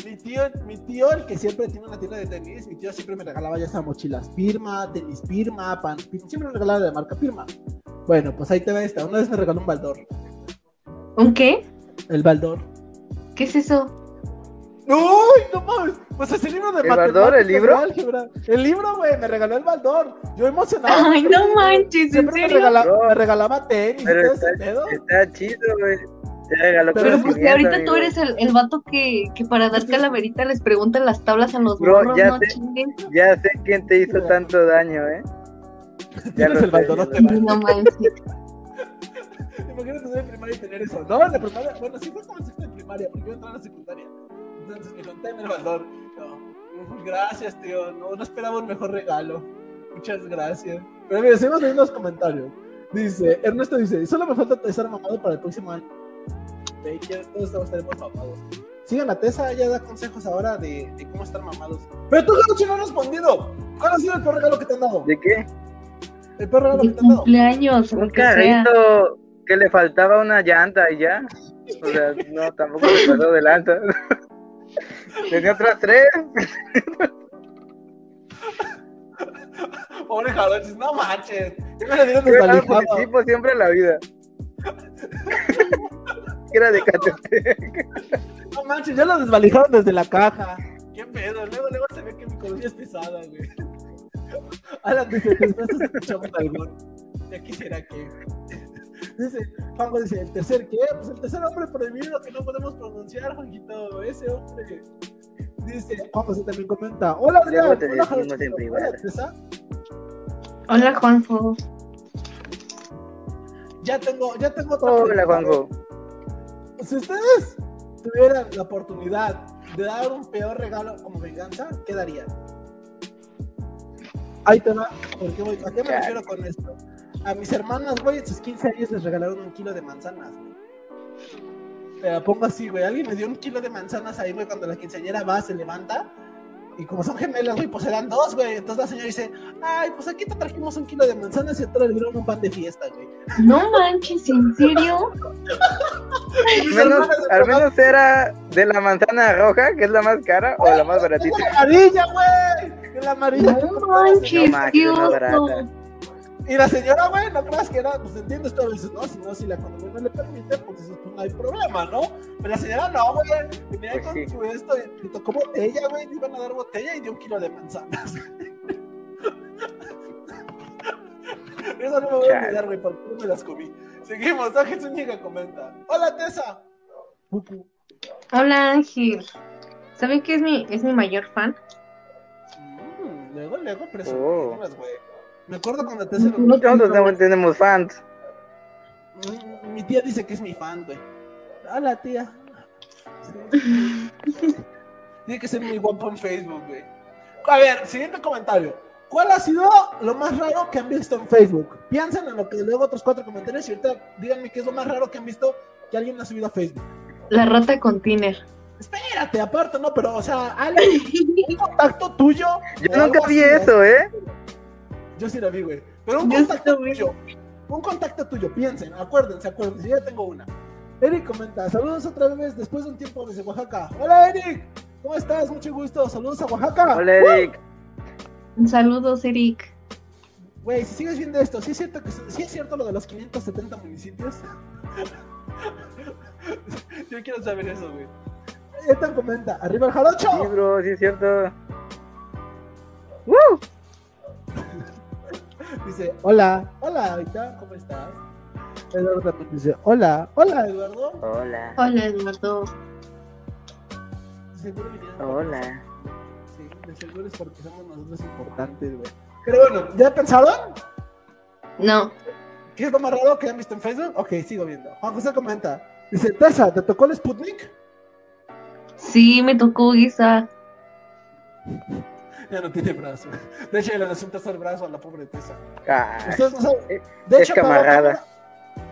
Mi tío, mi tío, el que siempre tiene una tienda de tenis, mi tío siempre me regalaba ya esas mochilas Pirma, tenis Pirma, Pirma, siempre me regalaba de marca Pirma. Bueno, pues ahí te va esta. Una vez me regaló un baldor. ¿Un qué? El baldor. ¿Qué es eso? ¡Uy, no mames! Pues ese libro de ¿El Baldor, el libro? El libro, güey, me regaló el baldor. Yo emocionado. Ay, no manches, ¿en Siempre me, serio? regala- me regalaba tenis y Pero todo está, ese pedo. está chido, güey. Te regaló Pero porque conocimiento, ahorita tú amigo. eres el, el vato que, que para dar calaverita les preguntan las tablas a los Bro, morros, ya no sé. chinguen. Ya sé quién te hizo tanto daño, ¿eh? Ya lo el güey. No manches. Imagínate ser primaria y tener eso. No, en la primaria, bueno, sí fue como en sexto de primaria, porque yo entré a la secundaria. Entonces valor. No, gracias, tío. No, no esperaba un mejor regalo. Muchas gracias. Pero mira, seguimos leyendo los comentarios. Dice, Ernesto dice, solo me falta estar mamado para el próximo año. Sí, ya todos estamos estaremos mamados. Sigan a Tessa, ella da consejos ahora de, de cómo estar mamados. Pero tú, Garuchi, no has respondido. ¿Cuál ha sido el peor regalo que te han dado? ¿De qué? El peor regalo que De te han dado. cumpleaños, Un carrito que le faltaba una llanta y ya. O sea, no, tampoco me pasó de lanza. Tenía otras tres. Pobre Jarochis, no manches. Me le dieron participo siempre en la vida. Era de Catepec. No manches, ya lo desvalijaron desde la caja. Qué pedo, luego, luego se ve que mi economía es pesada, güey. Alan dice, después escuchamos algún. Ya quisiera que. Dice, Juanjo dice, ¿el tercer qué? Pues el tercer hombre prohibido que no podemos pronunciar, Juanquito. Ese hombre. Dice, Juan José también comenta. Hola Adrián, te hola en privado. hola Juanjo. Ya tengo, ya tengo otra Hola. Juanjo. Si ustedes tuvieran la oportunidad de dar un peor regalo como venganza, ¿qué darían? Ahí te va, porque voy, ¿a qué me refiero con esto? A mis hermanas, güey, en sus 15 años les regalaron un kilo de manzanas, güey. Te la pongo así, güey. Alguien me dio un kilo de manzanas ahí, güey, cuando la quinceañera va, se levanta. Y como son gemelas, güey, pues se dan dos, güey. Entonces la señora dice, ay, pues aquí te trajimos un kilo de manzanas y a le dieron un pan de fiesta, güey. No manches, ¿en serio? Menos, al menos era de la manzana roja, que es la más cara, o la más baratita. la amarilla, güey. La amarilla. No manches, más oso. barata. Y la señora, güey, no creas que era, pues entiendes todo eso, ¿no? Si no, si la economía no le permite, pues eso pues, no hay problema, ¿no? Pero la señora no, güey, venía Pues con sí. su esto, y, y tocó botella, güey, le iban a dar botella y dio un kilo de manzanas. Eso no me voy a olvidar, güey, porque no me las comí. Seguimos, Ángel Zúñiga comenta. Hola, Tessa. Hola Ángel. ¿Saben qué es mi, es mi mayor fan? Mm, luego, luego, Oh. presumimos, güey. Me acuerdo cuando Tessa lo Nosotros también tenemos fans. Mi tía dice que es mi fan, güey. Hola, tía. Sí. Tiene que ser muy guapo en Facebook, güey. A ver, siguiente comentario. ¿Cuál ha sido lo más raro que han visto en Facebook? Piensen en lo que luego otros cuatro comentarios y ahorita díganme qué es lo más raro que han visto que alguien ha subido a Facebook. La rata con Tiner. Espérate, aparte, no, pero, o sea, alguien, un contacto tuyo. Yo nunca vi así, eso, ¿eh? Yo sí la vi, güey. Pero un Yo contacto tuyo. Un contacto tuyo, piensen, acuérdense, acuérdense. Yo ya tengo una. Eric comenta, saludos otra vez después de un tiempo desde Oaxaca. Hola Eric, ¿cómo estás? Mucho gusto. Saludos a Oaxaca. Hola, Eric. Saludos, Eric. Güey, si sigues viendo esto, ¿sí es cierto que sí es cierto lo de los 570 municipios? Yo quiero saber eso, güey. Ethan comenta, arriba el jarocho. Sí, bro, sí es cierto. ¡Woo! Dice, hola, hola, ahorita, ¿cómo estás? Eduardo también dice, hola, hola, Eduardo. Hola. Hola, Eduardo. Seguro vinieron. Hola. Sí, de seguro es porque somos nosotros importantes, güey. Pero bueno, ¿ya pensaron? No, ¿Qué es lo más raro que han visto en Facebook? Ok, sigo viendo. Juan José comenta. Dice, Tessa, ¿te tocó el Sputnik? sí, me tocó esa. Ya no tiene brazo. De hecho, le resulta el brazo a la pobre Tessa. Ustedes no saben. De es hecho, camarada.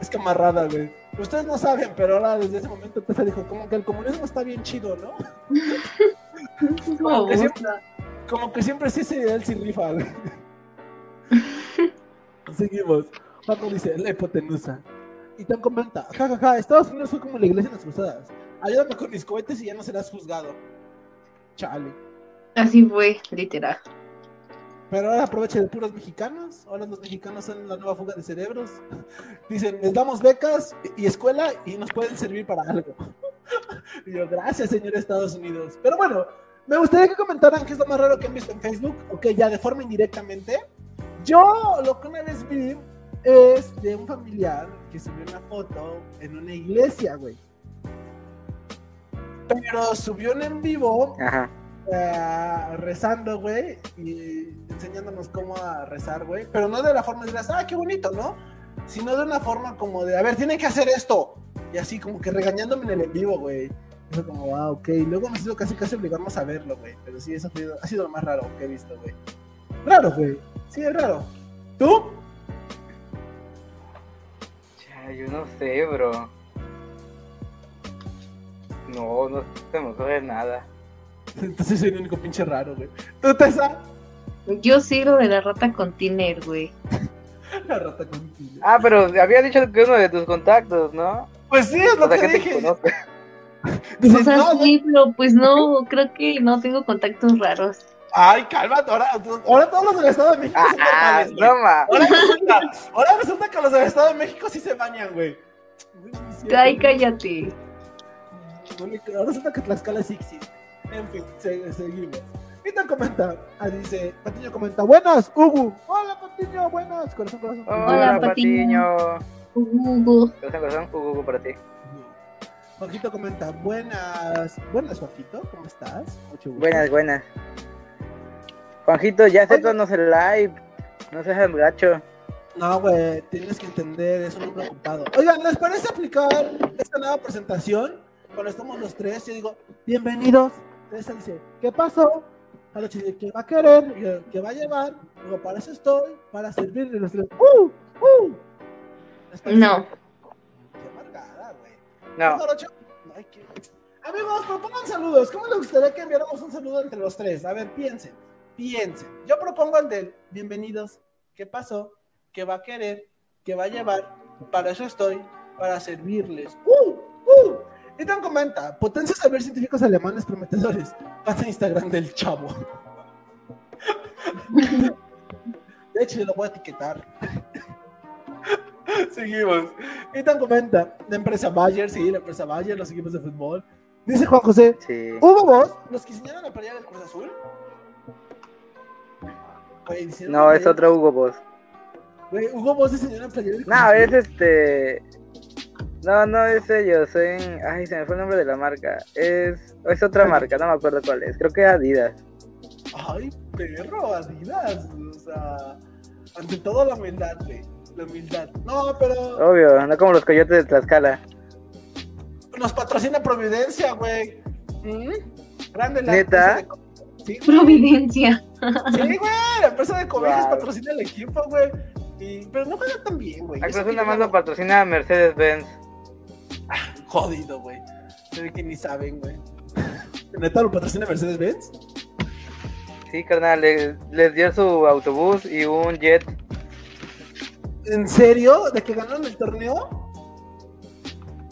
Es camarada, güey. Ustedes no saben, pero ahora desde ese momento Tessa dijo, como que el comunismo está bien chido, ¿no? Como que siempre, como que siempre sí ese ideal sin rifa, güey. Seguimos. Paco dice, la hipotenusa. Y tan comenta, jajaja, Estados Unidos fue como la iglesia en las cruzadas. Ayúdame con mis cohetes y ya no serás juzgado. Chale. Así fue, literal. Pero ahora aprovecha de puros mexicanos. Ahora los mexicanos son la nueva fuga de cerebros. Dicen, les damos becas y escuela y nos pueden servir para algo. Y yo, gracias, señor Estados Unidos. Pero bueno, me gustaría que comentaran qué es lo más raro que han visto en Facebook. Ok, ya de forma indirectamente. Yo lo que una vez vi es de un familiar que subió una foto en una iglesia, güey. Pero subió en en vivo Ajá. Rezando, güey, y enseñándonos cómo rezar, güey. Pero no de la forma de decir, ah, qué bonito, ¿no? Sino de una forma como de, a ver, tienen que hacer esto. Y así, como que regañándome en el en vivo, güey. Eso como, ah, ok. Luego me sido casi casi obligarnos a verlo, güey. Pero sí, eso fue- ha sido lo más raro que he visto, güey. Raro, güey. Sí, es raro. ¿Tú? Ya, yo no sé, bro. No, no se me ocurre nada. Entonces soy el único pinche raro, güey. ¿Tú, Tessa? Yo sí lo de la rata con Tiner, güey. La rata contigo. Ah, pero había dicho que uno de tus contactos, ¿no? Pues sí, es lo O sea, que que dije. Dices, O sea, no, sí, pero pues no, creo que no tengo contactos raros. Ay, cálmate, ahora, ahora todos los del Estado de México son Ah, normales, güey. no ma. Ahora resulta, ahora resulta que los del Estado de México sí se bañan, güey. Ay, cállate. Ahora resulta que Tlaxcala sí existe. En fin, se- seguimos. Te comenta, ah, dice, Patiño comenta, buenas, Hugo. Hola, Patiño, buenas. Corazón, corazón. Hola, Hola, Patiño. Hugo. Corazón, corazón, Hugo para ti. Juanjito comenta, buenas. Buenas, Juanjito, ¿cómo estás? Mucho gusto. Buenas, buenas. Juanjito, ya acéptanos el live. No seas gacho. No, güey, tienes que entender, es un hombre ocupado. Oigan, ¿les parece aplicar esta nueva presentación? Cuando estamos los tres, yo digo, bienvenidos Entonces dice, ¿qué pasó? Jarocho dice, ¿qué va a querer? ¿Qué va a llevar? Digo, para eso estoy, para servirle los tres. ¡Uh! ¡Uh! No. Qué amargada, güey. No, Jarocho, ay, qué- Amigos, propongan saludos. ¿Cómo les gustaría que enviáramos un saludo entre los tres? A ver, piensen, piensen. Yo propongo el del bienvenidos. ¿Qué pasó? ¿Qué va a querer? ¿Qué va a llevar? Para eso estoy, para servirles. ¡Uh! ¡Uh! Ethan comenta, potencia saber científicos alemanes prometedores. Pasa Instagram del chavo. De hecho, lo voy a etiquetar. Seguimos. Ethan comenta, la empresa Bayer, sí, la empresa Bayer, los equipos de fútbol. Dice Juan José, sí. ¿hubo vos? ¿Los que diseñaron la playera del Cruz Azul? No, es otro Hugo Boss. Güey, Hugo Boss diseñó la playera del Cruz No, Azul. es este. No, no es ellos. En... Ay, se me fue el nombre de la marca. Es, es otra marca, no me acuerdo cuál es. Creo que es Adidas. Ay, perro, Adidas. O sea, ante todo la humildad, güey. La humildad. No, pero Obvio, no como los coyotes de Tlaxcala. nos patrocina Providencia, güey. ¿Mm? Grande la ¿Neta? empresa de Sí, güey. Providencia. Sí, güey. La empresa de cobijas Wow. patrocina el equipo, güey. Y... Pero no juega tan bien, güey. Cruz que nada más lo patrocina Mercedes-Benz. Jodido, güey. Se ve que ni saben, güey. ¿Neta lo patrocina Mercedes-Benz? Sí, carnal, les, les dio su autobús y un jet. ¿En serio? ¿De que ganaron el torneo?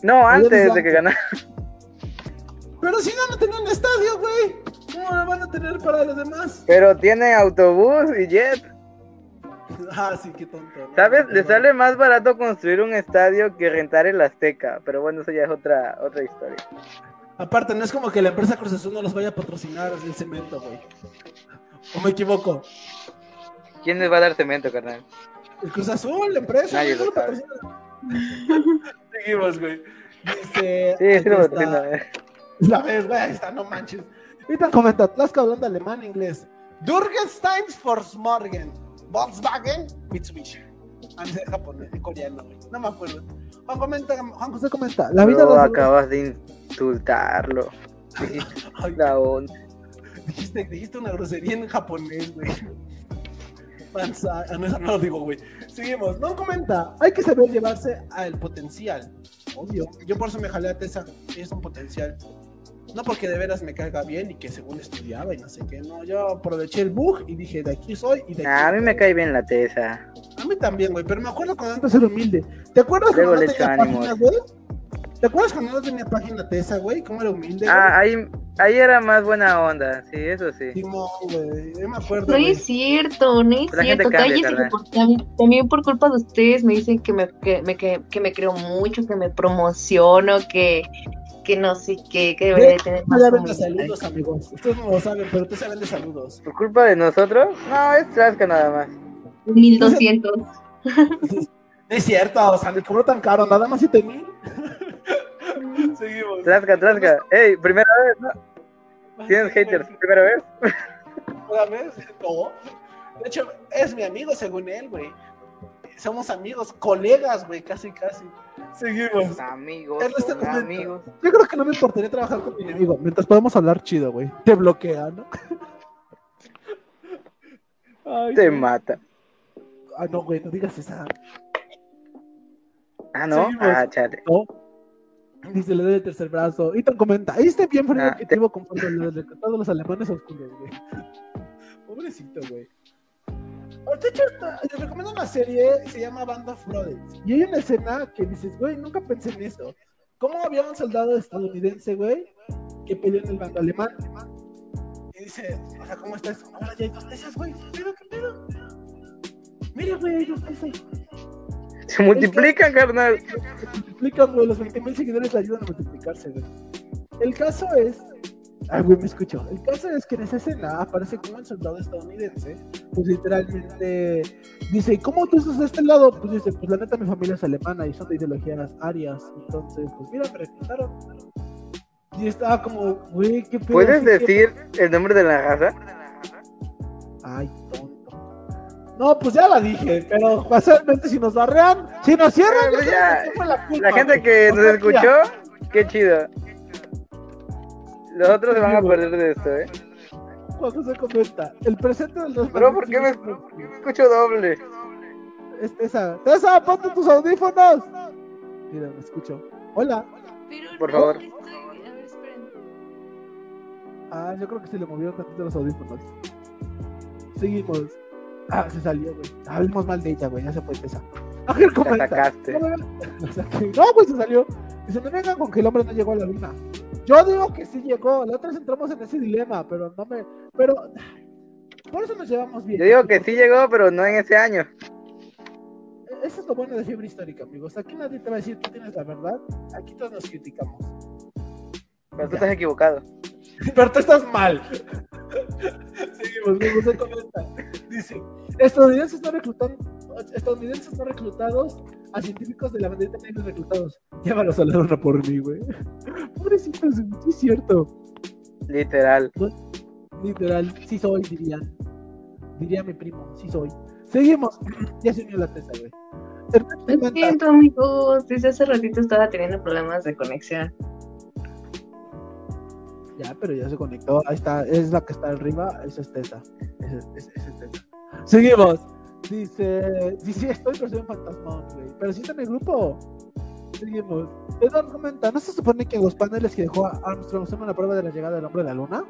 No, antes de que antes. ganara. Pero si no, no tenían estadio, güey. ¿Cómo lo van a tener para los demás? Pero tiene autobús y jet. Ah, sí, qué tonto. ¿no? ¿Sabes? Le sale más barato construir un estadio que rentar el Azteca. Pero bueno, eso ya es otra, otra historia. Aparte, no es como que la empresa Cruz Azul no los vaya a patrocinar el cemento, güey. ¿O me equivoco? ¿Quién les va a dar cemento, carnal? El Cruz Azul, la empresa, Nadie lo sabe. Seguimos, güey. Dice. Sí, sí lo está. La ves, güey, ahí está, no manches. Ahorita comenta, Tlaxca hablando alemán, inglés. Durgenstein Morgen. Volkswagen, Mitsubishi. Ah, dice japonés, coreano, güey. No me acuerdo. Juan comenta, Juan José comenta, la vida de acabas de insultarlo. Dijiste Ay, la onda. dijiste, dijiste una grosería en japonés, güey. Ah, no, eso no lo digo, güey. Seguimos. No comenta, hay que saber llevarse al potencial. Obvio. Yo por eso me jalé a Tessa. Es un potencial. No porque de veras me caiga bien y que según estudiaba y no sé qué. No, yo aproveché el bug y dije, de aquí soy y de aquí. Nah, a mí me cae bien la tesa. A mí también, güey, pero me acuerdo cuando antes era humilde. ¿Te acuerdas Luego cuando le no tenía ánimos. página, güey? ¿Te acuerdas cuando no tenía página Tessa, güey? ¿Cómo era humilde? Ah, ahí, ahí era más buena onda. Sí, eso sí. güey? Simón, güey. Yo me acuerdo. No güey. es cierto, no es La gente cierto. Cállese, también, también por culpa de ustedes me dicen que me, que, me, que, que me creo mucho, que me promociono, que, que no sé qué, que debería de tener más saludos, amigos. Ustedes no lo saben, pero tú saben de saludos. ¿Por culpa de nosotros? No, es Trasca nada más. 1200. Es cierto, o sea, me cobró tan caro, nada más 7 mil. Seguimos. Trasca, Trasca. Ey, primera vez, ¿no? ¿Tienes haters? ¿Primera vez? ¿Una vez? No. De hecho, es mi amigo según él, güey. Somos amigos, colegas, güey, casi, casi. Seguimos. Amigos, son contento. amigos. Yo creo que no me importaría trabajar con mi enemigo, mientras podemos hablar chido, güey. Te bloquea, ¿no? Ay, Te mata. Ah, no, güey, no digas esa. Ah, ¿no? Seguimos. Ah, chale. No. Dice, le doy el tercer brazo. Ethan comenta, ahí está bien Ah, objetivo conforme lo de todos los alemanes oscuros, güey. Pobrecito, güey. Oh, De hecho, les recomiendo una serie, se llama Band of Brothers. Y hay una escena que dices, güey, nunca pensé en eso. ¿Cómo había un soldado estadounidense, güey, que peleó en el bando alemán? Y dice, o sea, ¿cómo estás? Ahora ya hay dos pesas, güey. ¿Qué pedo, qué pedo? Mira, güey, hay dos. Se multiplican, carnal. Se multiplican, güey. Los 20.000 seguidores le ayudan a multiplicarse, güey. El caso es. Ay, güey, me escucho. El caso es que en esa escena aparece como el soldado estadounidense. Pues literalmente dice: ¿Cómo tú estás de este lado? Pues dice: Pues la neta, mi familia es alemana y son de ideologías arias. Entonces, pues mira, me reclutaron. Y estaba como, güey, qué pedo. ¿Puedes decir el nombre de la raza? Ay, tonto. No, pues ya la dije, pero casualmente si nos barrean, si nos cierran, ya ya, la culpa, La gente que nos escuchó, qué chido. Los otros se van a perder de esto, ¿eh? Cuando se comenta, el presente del Bro, ¿por qué me, magníficos- por qué me escucho doble? Es Tessa. Tessa, ponte tus audífonos. Mira, me escucho. Hola. Pero Por no, favor. estoy- A ver, esperen. Ah, yo creo que sí le movieron tantito los audífonos. Seguimos. Ah, se salió, güey. Hablemos mal de ella, güey. Ya se fue Tessa. Ángel Te comenta. No, me la saqué. No, pues se salió. Dice, no vengan con que el hombre no llegó a la luna. Yo digo que sí llegó. La otra vez entramos en ese dilema, pero no me. Pero. Por eso nos llevamos bien. Yo digo que sí llegó, pero no en ese año. Eso es lo bueno de fiebre histórica, amigos. Aquí nadie te va a decir tú tienes la verdad. Aquí todos nos criticamos. Pero tú estás equivocado. Pero tú estás mal. Seguimos, me gusta comenta. Dice, estadounidenses no reclutan, estadounidenses no reclutados a científicos de la bandera negros reclutados. Llévalos a la luna por mí, güey. Pobrecitos, sí es cierto. Literal. Literal, sí soy, dirían. Diría mi primo, sí soy. Seguimos. ya se unió la tesa, güey. Lo siento, amigos. Desde hace ratito estaba teniendo problemas de conexión. Ya, pero ya se conectó. Ahí está, es la que está arriba. Esa es Tessa. Es, es Tessa. Seguimos. Dice, dice, estoy pero soy un fantasmón, güey. Pero sí está en el grupo. Seguimos. Eduardo comenta, ¿no se supone que los paneles que dejó Armstrong son una prueba de la llegada del hombre a la luna?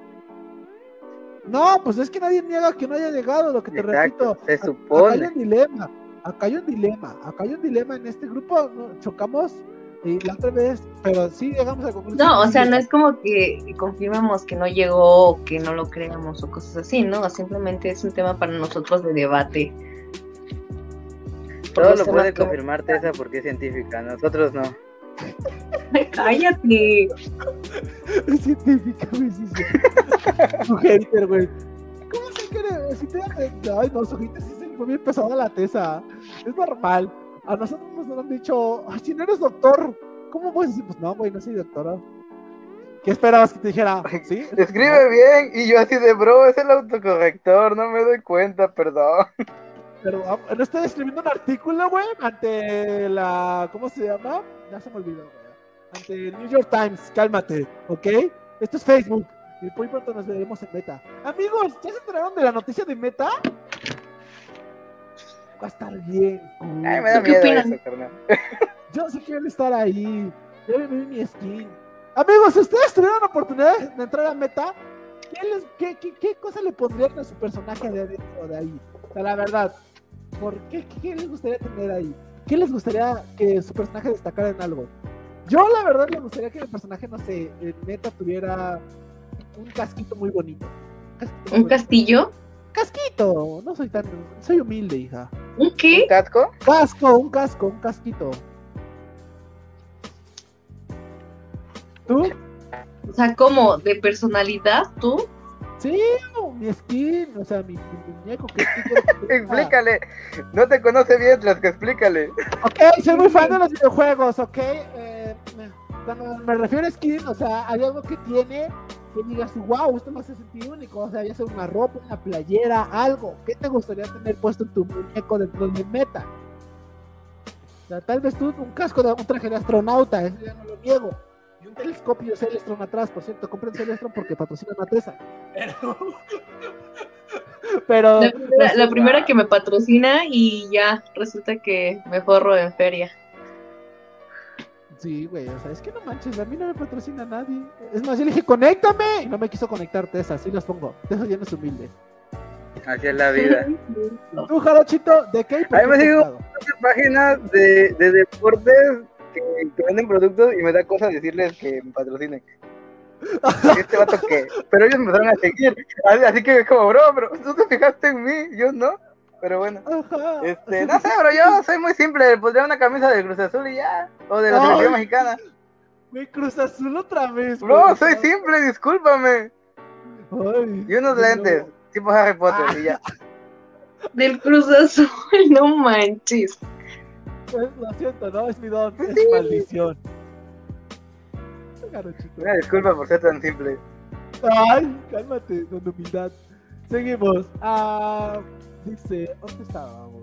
No, pues es que nadie niega que no haya llegado, lo que te Exacto. repito. Se Acá hay supone. un dilema. Acá hay un dilema. Acá hay un dilema en este grupo. ¿no? Chocamos y la otra vez, pero sí llegamos a la conclusión. No, o sea, no es como que confirmamos que no llegó o que no lo creamos o cosas así, ¿no? Simplemente es un tema para nosotros de debate. Todo lo puede confirmar Tessa porque es científica. Nosotros no. Cállate. Es científica, güey, sí, sí. Su hater, güey. ¿Cómo se quiere? Si te Ay, no, hater sí se le fue bien pesada la tesa. Es normal. A nosotros nos han dicho, ay, si no eres doctor, ¿cómo puedes decir? Pues no, güey, no soy doctora. ¿Qué esperabas que te dijera? ¿Sí? Escribe bien y yo así de bro, es el autocorrector, no me doy cuenta, perdón. Pero ah, no estoy escribiendo un artículo, güey, ante la. ¿Cómo se llama? Ya se me olvidó, güey. Ante el New York Times, cálmate, ¿ok? Esto es Facebook. Y muy pronto nos veremos en Meta. Amigos, ¿ya se enteraron de la noticia de Meta? Va a estar bien. cool. Ay, me da ¿Qué miedo opinan? eso, carnal. Yo sí quiero estar ahí. Me vi mi skin. Amigos, si ustedes tuvieran la oportunidad de entrar a Meta, ¿qué, les- qué, qué, qué cosa le pondrían a su personaje de adentro de ahí? O sea, la verdad, ¿por qué, qué, qué les gustaría tener ahí? ¿Qué les gustaría que su personaje destacara en algo? Yo, la verdad, me gustaría que mi personaje, no sé, en Meta tuviera un casquito muy bonito. Un casquito, muy ¿Un bonito. castillo? casquito. No soy tan. Soy humilde, hija. ¿Un ¿Un qué? casco? Casco, un casco, un casquito. ¿Tú? O sea, como de personalidad, tú. Sí, mi skin, o sea, mi, mi muñeco que. Explícale. No te conoce bien, las que explícale. Ok, soy muy fan de los videojuegos, ok. Eh, cuando me refiero a skin, o sea, hay algo que tiene que digas, wow, esto me hace sentir único. O sea, ya sea una ropa, una playera, algo. ¿Qué te gustaría tener puesto en tu muñeco dentro de meta? O sea, tal vez tú un casco de un traje de astronauta, eso ya no lo niego. Y un telescopio Celestron atrás, por cierto, compren Celestron porque patrocinan a Tesa. Pero. Pero. La primera, la primera que me patrocina y ya resulta que me forro en feria. Sí, güey, o sea, es que no manches, a mí no me patrocina nadie. Es más, yo le dije, conéctame. Y no me quiso conectar Tesa, así las pongo. Tesa ya no es humilde. Así es la vida. Tú, Jarochito, ¿de qué? y por Ay, qué me sigo-? Páginas de, de deportes que, que venden productos y me da cosa decirles que me patrocinen. Este vato que. Pero ellos me empezaron a seguir. Así, así que como, bro, bro, tú te fijaste en mí, yo no. Pero bueno. Ajá. Este, no sé, bro, yo soy muy simple. Le pondría una camisa de Cruz Azul y ya. O de la selección mexicana. Me Cruz Azul otra vez. Bro, güey. soy simple, discúlpame. Ay, Y unos no. lentes, tipo Harry Potter, y ya. Del Cruz Azul, no manches. Eh, Lo siento, no, es mi don, es mi maldición. Jarochito. Una disculpa por ser tan simple. Ay, cálmate, con humildad. Seguimos. Ah, dice, ¿dónde estábamos?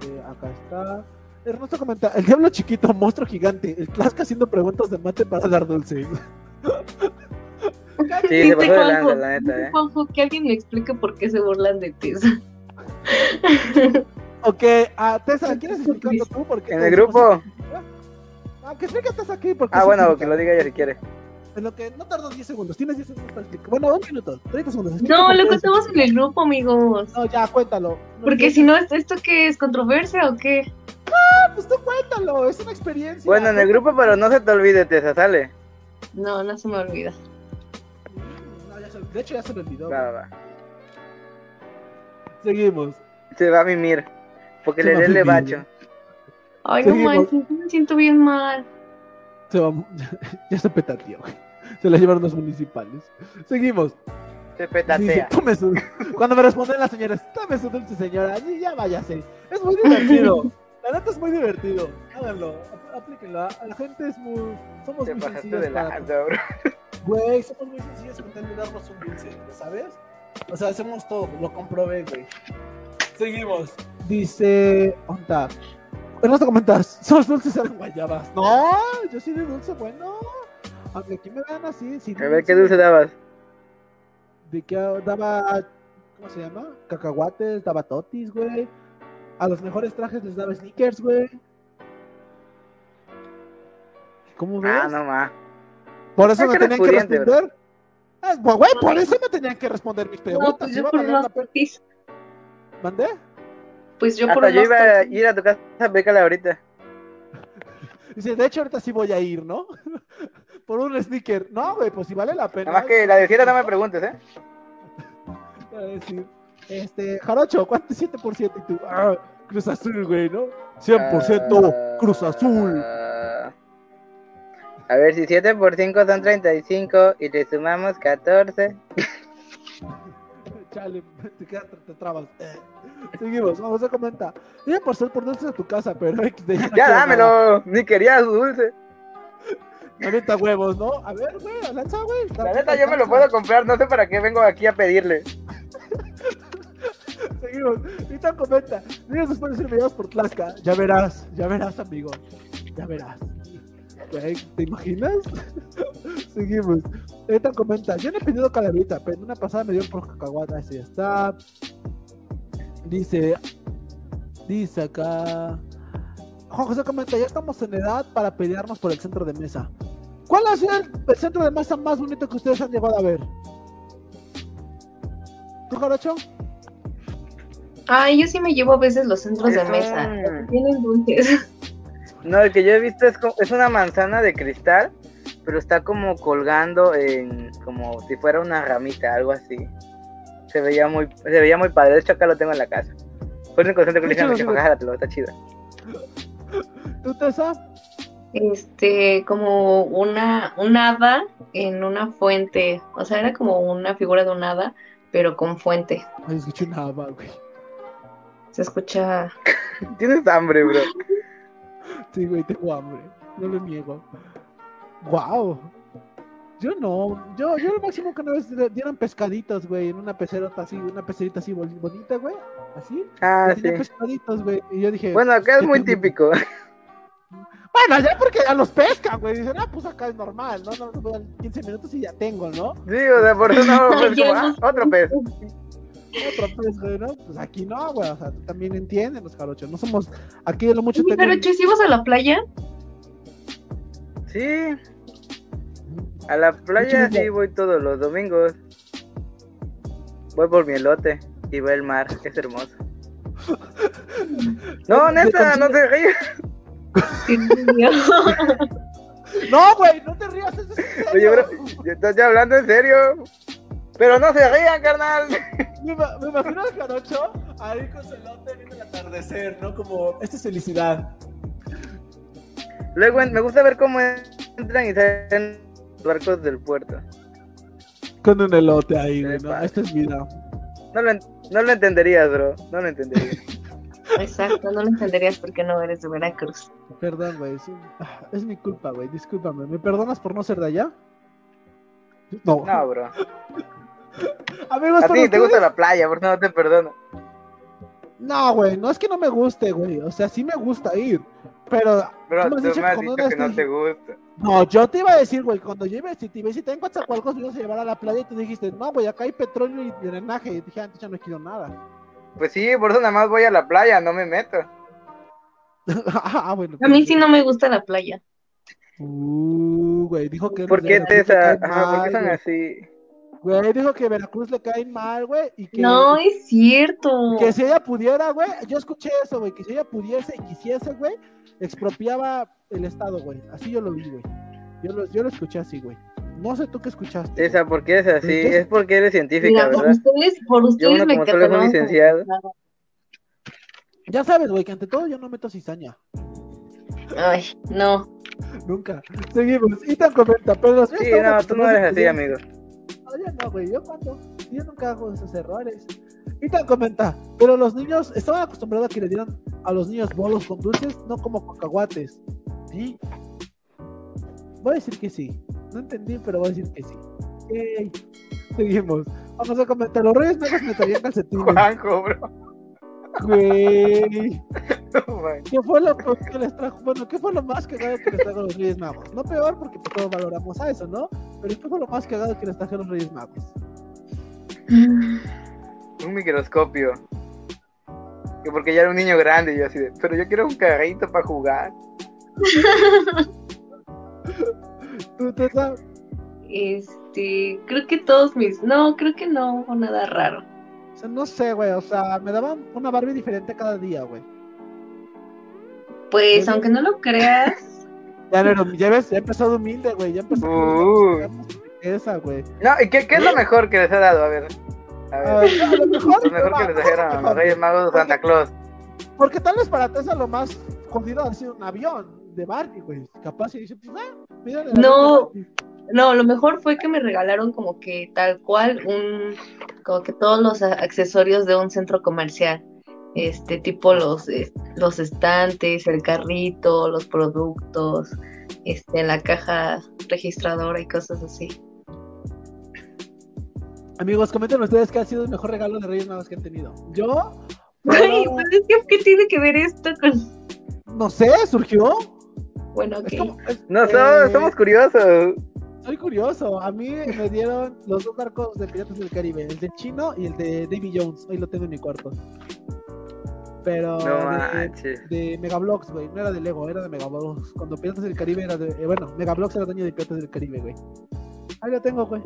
Dice, acá está. Ernesto comenta, el diablo chiquito, monstruo gigante, el Tlaxca haciendo preguntas de mate para dar dulces. Sí, se Dice pasó de lanza, la neta, eh. Juanjo, que alguien me explique por qué se burlan de Tessa. Ok, a Tessa, ¿quieres explicarlo tú? Porque En el grupo. Ah, que explique Tessa aquí. Porque Ah, bueno, que lo diga ella si quiere. En lo que no tardas 10 segundos. Tienes 10 segundos para explicar. Bueno, un minuto. 30 segundos. Explica No, lo contamos en el grupo, amigos. No, ya, cuéntalo. No, Porque no, si no, ¿esto qué es? ¿Controversia o qué? Pues tú cuéntalo, es una experiencia. Bueno, en el grupo, pero no se te olvide, Tessa, sale. No, no se me olvida. No, ya se- de hecho, ya se me olvidó. Va, va, va. Seguimos. Se va a mimir. Porque Se le dé el bacho. Ay, no Seguimos. manches, me siento bien mal. Se va, ya se petateó, güey. Se la llevaron los municipales. Seguimos. Se petatea. "Tome su-". Cuando me responden las señoras, tome su dulce señora, y ya váyase. Es muy divertido. La neta es muy divertido. Háganlo, ap- aplíquenlo. A la gente es muy. Somos Te muy sencillos de para- lanza, bro. Güey, somos muy sencillos con darnos un dulce, ¿sabes? O sea, hacemos todo, lo comprobé, güey. Seguimos. Dice. Onda. Te comentas, somos dulces eran guayabas. No, yo sí de dulce, bueno. Aunque aquí me vean así, sí. A ver, ¿qué dulce dabas? De que daba. ¿Cómo se llama? Cacahuates, daba totis, güey. A los mejores trajes les daba sneakers, güey. ¿Cómo ves? Ah, no más. Por eso Ah, me que eres tenían que responder. Ah, pues, güey, por eso me tenían que responder mis No, preguntas. pues ¿sí yo a por pena? totis. ¿Mandé? Pues yo por Hasta yo unos iba a ir a tu casa, bécala ahorita. Dice, de hecho, ahorita sí voy a ir, ¿no? por un sneaker. No, güey, pues si vale la pena. Nada más que la de siete no me preguntes, ¿eh? A decir, este, Jarocho, ¿cuánto es 7%? Y tú, ah, Cruz Azul, güey, ¿no? 100% Ah, Cruz Azul. A ver, si 7 por 5 son 35 y le sumamos 14. Chale, te, quedas, te, trabas. Eh. Seguimos, vamos a comentar. Iba por ser por dulces a tu casa, pero no Ya dámelo, ni quería su Avienta huevos, ¿no? A ver, güey, lanza, güey. La neta, yo me lo puedo comprar, no sé para qué vengo aquí a pedirle. Seguimos. Vita comenta. Días después de ser videos por Tlaxca. Ya verás, ya verás, amigo. Ya verás. ¿Te imaginas? Seguimos. Vita comenta. Yo no he pedido calaverita, pero en una pasada me dio por cacahuata. Ese ya está. Dice. Dice acá. Juan José comenta. Ya estamos en edad para pelearnos por el centro de mesa. ¿Cuál ha sido el, el centro de mesa más bonito que ustedes han llegado a ver? ¿Tú, Jarocho? Ay, yo sí me llevo a veces los centros de Es mesa. un- Tienen dulces. No, el que yo he visto es, co- es una manzana de cristal, pero está como colgando en como si fuera una ramita, algo así. Se veía muy, se veía muy padre. De hecho, acá lo tengo en la casa. Fue el único centro que le dije, sigo- jálatelo, está chido. ¿Tú, Tessa? Este, como una, un hada en una fuente. O sea, era como una figura de un hada, pero con fuente. Ay, escuché una haba, güey. Se escucha. Tienes hambre, bro. Sí, güey, tengo hambre. No lo niego. Wow. Yo no. Yo, yo lo máximo que una vez dieron pescaditos, güey, en una pecerota así, una pecerita así boni- bonita, güey. Así. Ah, sí. pescaditos, güey. Y yo dije. Bueno, acá es ¿qué muy tengo? típico. Bueno, ya porque ya los pescan, güey. Dicen, ah, pues acá es normal, ¿no? No, no, no, 15 minutos y ya tengo, ¿no? Sí, o sea, por eso no, pues, como, ah, otro pez. Otro pez, güey, ¿no? Pues aquí no, güey. O sea, tú también entiendes, los jarochos. No somos. Aquí de lo mucho tengo- pero Chis, ¿ibas a la playa? Sí, a la playa sí voy todos los domingos. Voy por mi elote y veo el mar, es hermoso. No, neta, no te rías. No, güey, no te rías. Eso es en Oye, serio. bro, yo estoy hablando en serio. Pero no se rían, carnal. Me, ima- me imagino al jarocho ahí con su elote viendo el atardecer, ¿no? Como, esta es felicidad. Luego me gusta ver cómo entran y salen los barcos del puerto. Con un elote ahí, güey, ¿no? Esta es vida. No lo, no lo entenderías, bro. No lo entenderías. Exacto, no lo entenderías porque no eres de Veracruz. Perdón, güey. Ah, Es mi culpa, güey. Discúlpame. ¿Me perdonas por no ser de allá? No. No, bro. Amigos, A ti te gusta la playa, por no te perdono. No, güey. No es que no me guste, güey. O sea, sí me gusta ir. Pero, Bro, tú me has tú dicho me has cuando dicho que no te gusta. No, yo te iba a decir, güey, cuando yo iba, si te, si te en Coatzacoalcos, me ibas a llevar a la playa y tú dijiste, no, güey, acá hay petróleo y drenaje. Y dije, antes ya no quiero nada. Pues sí, por eso nada más voy a la playa, no me meto. ah, bueno. A mí sí no me gusta la playa. Uh, güey, dijo que. ¿Por qué te esa... Ajá, ¿por qué mal, son güey. así? Güey, dijo que Veracruz le caen mal, güey, y que. No es cierto. Que si ella pudiera, güey, yo escuché eso, güey, que si ella pudiese y quisiese, güey, expropiaba el Estado, güey. Así yo lo vi, güey. Yo lo, yo lo escuché así, güey. No sé tú qué escuchaste. Esa, ¿por qué es así? Entonces- Es porque eres científica, Mira, por ¿verdad? ustedes, por ustedes uno me como solo es licenciado. Ya sabes, güey, que ante todo yo no meto cizaña. Ay, no. Nunca. Seguimos. Y tan comenta, pero los Sí, no, tú no eres así, amigo. No, yo no, güey. Yo cuando. Yo nunca hago esos errores. Y tan comenta, pero los niños estaban acostumbrados a que le dieran a los niños bolos con dulces, no como cacahuates. ¿Sí? Voy a decir que sí. No entendí, pero voy a decir que sí. Seguimos. Vamos a comentar. Los reyes magos me traían calcetines. Juanjo, bro. Güey. No. ¿Qué fue lo que les trajo? Bueno, ¿qué fue lo más cagado que les trajo los Reyes Magos? No peor, porque pues, todos valoramos a eso, ¿no? Pero ¿qué fue lo más cagado que les trajeron los Reyes Magos? Un microscopio. Que porque ya era un niño grande y yo así de, pero yo quiero un carrito para jugar. ¿Tú, Tessa? Este, creo que todos mis. No, creo que no hubo nada raro. O sea, no sé, güey. O sea, me daban una Barbie diferente cada día, güey. Pues, aunque no lo creas, Ya, no, ya ves, ya empezó de humilde, güey. Ya empezó Uh. esa, güey. No, ¿y qué, qué es lo mejor que les ha dado? A ver. A ver. a lo mejor, Lo mejor que les trajeron a los Reyes Magos de Santa Claus. Porque tal vez para Tessa lo más jodido ha sido un avión de Barbie, güey. Capaz y dice, pues, ah, No. No, lo mejor fue que me regalaron como que tal cual un, como que todos los accesorios de un centro comercial. Este, tipo los, eh, los estantes, el carrito, los productos, este, la caja registradora y cosas así. Amigos, comenten ustedes qué ha sido el mejor regalo de Reyes Magos que han tenido. Yo, Ay, pues es que, ¿qué tiene que ver esto con...? no sé, surgió. Bueno, ok. Es como- es- No, eh, somos, somos curiosos. Soy curioso. A mí me dieron los dos barcos de Piratas del Caribe, el de Chino y el de Davy Jones. Hoy lo tengo en mi cuarto. Pero No de, de Megablox, güey. No era de Lego, era de Megablox. Cuando Piratas del Caribe era de. eh, bueno, Megablox era dueño de Piratas del Caribe, güey. Ahí lo tengo, güey.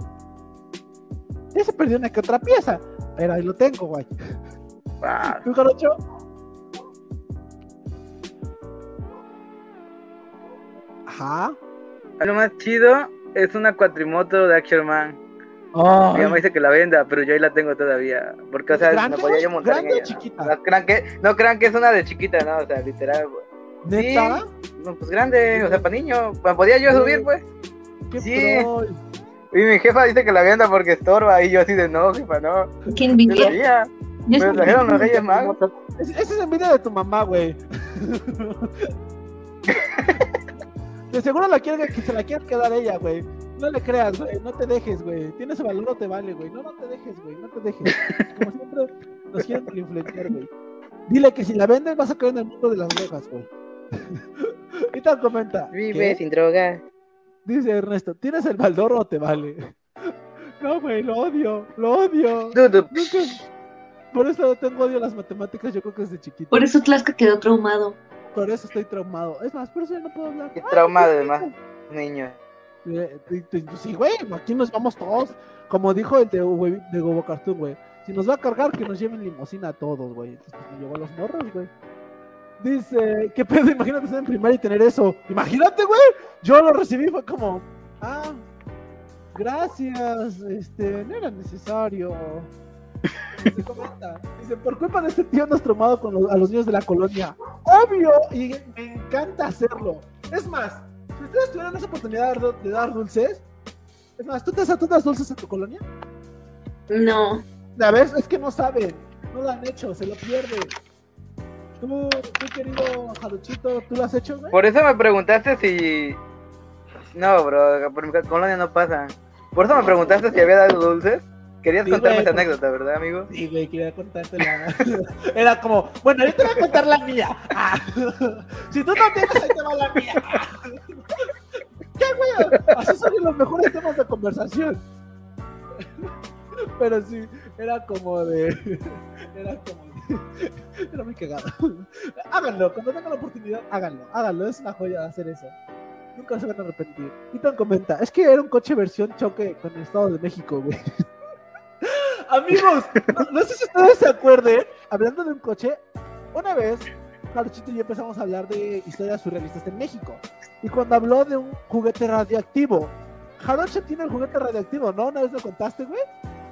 Ya se perdió una que otra pieza. Pero ahí lo tengo, güey. Wow. ¿Tú, Jarocho? Ajá. Lo más chido es una cuatrimoto de Action Man. Mi mamá dice que la venda, pero yo ahí la tengo todavía. Porque, o sea, ¿Grande? no podía yo montar en ¿Grande o ella. chiquita? No crean, que, no crean que es una de chiquita, no, o sea, literal. ¿Neta? No, pues grande, o sea, para niño. ¿Me podía yo subir, pues? ¿Qué Sí. troll? Y mi jefa dice que la venda porque estorba. Y yo así de no, jefa, no. Qué Yo envidia. sí- trajeron los Reyes Magos. Es- Esa es envidia de tu mamá, güey. De seguro la quiere que se la quiere quedar ella, güey. No le creas, güey. No te dejes, güey. Tienes ese valor, no te vale, güey. No, no te dejes, güey. No te dejes. Como siempre nos quieren influenciar, güey. Dile que si la vendes vas a caer en el mundo de las drogas, güey. y tal comenta. Vive ¿qué? sin droga. Dice Ernesto, ¿tienes el baldor o te vale? No, güey, lo odio, lo odio. Nunca... Por eso tengo odio a las matemáticas, yo creo que desde chiquito. Por eso Tlaxca quedó traumado. Por eso estoy traumado. Es más, por eso ya no puedo hablar. Qué Ay, trauma, qué además. rico. Niño. Eh, Sí, güey, aquí nos vamos todos. Como dijo el de, güey, de Gobo Cartoon, güey. Si nos va a cargar, que nos lleven limosina a todos, güey. Entonces, pues, me llevó a los morros, güey. Dice, ¿qué pedo? Imagínate estar en primaria y tener eso. Imagínate, güey. Yo lo recibí, fue como, ah, gracias, este, no era necesario. Dice, comenta, dice, por culpa de este tío nos traumado con los- a los niños de la colonia. Obvio, y me encanta hacerlo. Es más, si ustedes tuvieran esa oportunidad de dar, de dar dulces, es más, ¿tú te das, tú das dulces en tu colonia? No. La vez es que no saben, no lo han hecho, se lo pierden. Tú, tú querido Jaluchito, ¿tú lo has hecho, güey? Por eso me preguntaste si. No, bro, por mi colonia no pasa. Por eso me preguntaste si había dado dulces. Querías Sí, contarme pues- anécdota, ¿verdad, amigo? Sí, güey, quería contarte la... Era como, bueno, yo te voy a contar la mía. Ah. Si tú no tienes, ahí te va la mía. ¿Qué, güey? Así son los mejores temas de conversación. Pero sí, era como de. Era como de. Era muy cagado. Háganlo, cuando tengan la oportunidad, háganlo, háganlo. Es una joya hacer eso. Nunca se van a arrepentir. Ethan comenta: Es que era un coche versión choque con el Estado de México, güey. Amigos, no, no sé si ustedes se acuerden, hablando de un coche, una vez Jarochito y yo empezamos a hablar de historias surrealistas en México. Y cuando habló de un juguete radioactivo, Jarocho tiene el juguete radioactivo, ¿no? Una vez lo contaste, güey.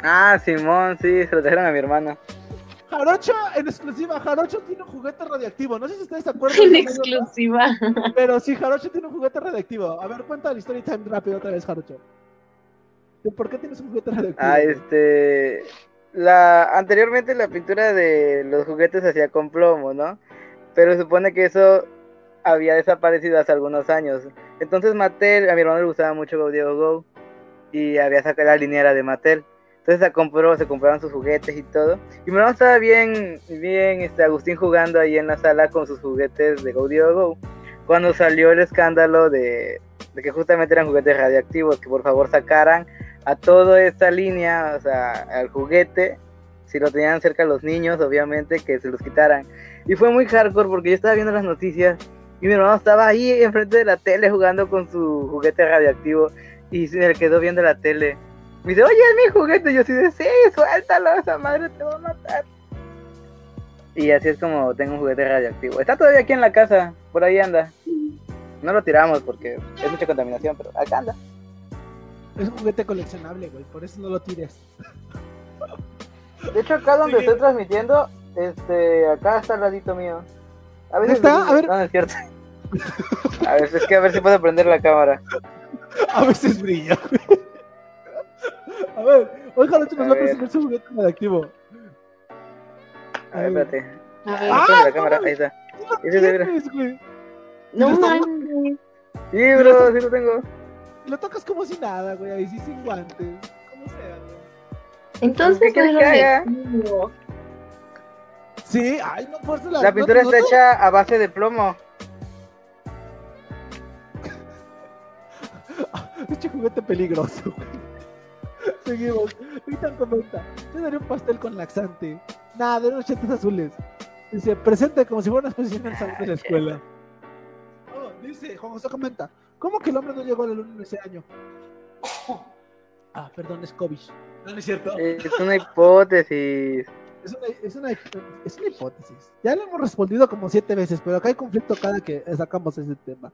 Ah, Simón, sí, se lo trajeron a mi hermano. Jarocho, en exclusiva, Jarocho tiene un juguete radioactivo. No sé si ustedes se acuerdan. En exclusiva. Pero sí, Jarocho tiene un juguete radioactivo. A ver, cuenta la story time rápido otra vez, Jarocho. ¿De ¿Por qué tienes un juguete radioactivo? Ah, este. La, anteriormente la pintura de los juguetes se hacía con plomo, ¿no? Pero se supone que eso había desaparecido hace algunos años. Entonces Mattel, a mi hermano le gustaba mucho Go Diego Go y había sacado la liniera de Mattel. Entonces se compró, se compraron sus juguetes y todo. Y mi hermano estaba bien, bien, este, Agustín jugando ahí en la sala con sus juguetes de Go Diego Go. Cuando salió el escándalo de, de que justamente eran juguetes radioactivos, que por favor sacaran a toda esta línea, o sea, al juguete, si lo tenían cerca los niños, obviamente, que se los quitaran. Y fue muy hardcore porque yo estaba viendo las noticias y mi hermano estaba ahí enfrente de la tele jugando con su juguete radioactivo y se me quedó viendo la tele. Me dice, oye, es mi juguete. Y yo de, sí, suéltalo, esa madre te va a matar. Y así es como tengo un juguete radioactivo. Está todavía aquí en la casa, por ahí anda. No lo tiramos porque es mucha contaminación, pero acá anda. Es un juguete coleccionable, güey. Por eso no lo tires. De hecho, acá donde Sí. estoy transmitiendo, este, acá está al ladito mío. A veces ¿Está? me- A ver. No, no es cierto. A ver, es que a ver si puedo prender la cámara. A veces brilla. A ver, hoy Jarocho nos va a presentar su juguete radioactivo. A ver, espérate. A ver. Ah, la no cámara, mames. ahí está. ¿Qué lo Ese de veras. tienes, güey? No mames. Sí, bro, sí lo tengo. Lo tocas como si nada, güey, ahí sí sin guantes. Como sea, güey. Entonces ¿Qué no radioactivo. Sí, ay, no fuerza la La pintura no, está no, hecha a base de plomo. Pinche juguete peligroso, güey. Seguimos. Ethan comenta. Yo daría un pastel con laxante. Nada, de unos chetos azules. Dice, presente como si fuera una exposición en el salón de la escuela. Oh, dice, Juan José comenta. ¿Cómo que el hombre no llegó a la luna en ese año? Ah, perdón, es COVID. No, no es cierto. Es una hipótesis. Es una, es, una, es una hipótesis. Ya lo hemos respondido como siete veces, pero acá hay conflicto cada que sacamos ese tema.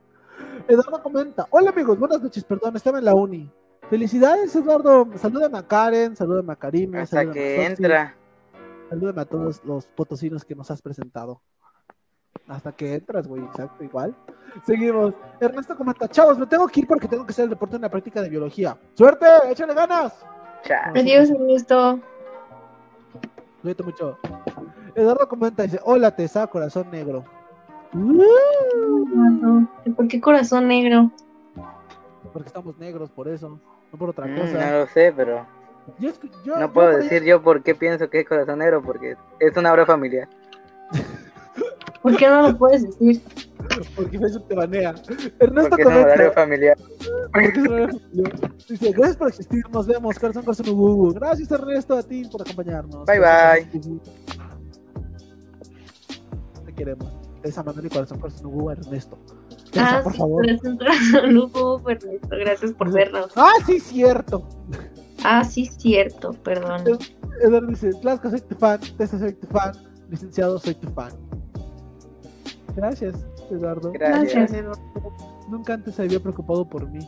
Eduardo comenta: Hola amigos, buenas noches, perdón, estaba en la uni. Felicidades, Eduardo. Salúdame a Karen, salúdame a Karime, Hasta a que entra. Salúdame a todos los potosinos que nos has presentado. Hasta que entras, güey, exacto, igual. Seguimos. Ernesto comenta: Chavos, me tengo que ir porque tengo que hacer el deporte en una práctica de biología. ¡Suerte! ¡Échale ganas! Cha. Adiós, Ernesto. Cuídate mucho. Eduardo comenta, dice, hola Tessa, corazón negro. Uh, ¿Por qué corazón negro? porque estamos negros, por eso, no por otra Mm, cosa. no lo sé, pero Yo escu- yo- no puedo decir yo por qué pienso que es corazonero, porque es una obra familiar. ¿Por qué no lo puedes decir? Porque Facebook te banea. Ernesto Porque es un horario familiar. porque es un horario familiar. dice, gracias por existir, nos vemos, corazón, corazón, ubu. Gracias Ernesto a ti por acompañarnos. Bye, ubu. Te queremos. Tessa, Manuel y corazón, corazón, ubu, Ernesto. Ah, por sí, favor. corazón, corazón, Ernesto, gracias por vernos. Ah, sí, cierto. Ah, sí, cierto, perdón. Eduardo dice, Tlaxca, soy tu fan, Tessa, soy tu fan, licenciado, soy tu fan. Gracias, Eduardo. Gracias. Gracias, Eduardo. Nunca antes se había preocupado por mí.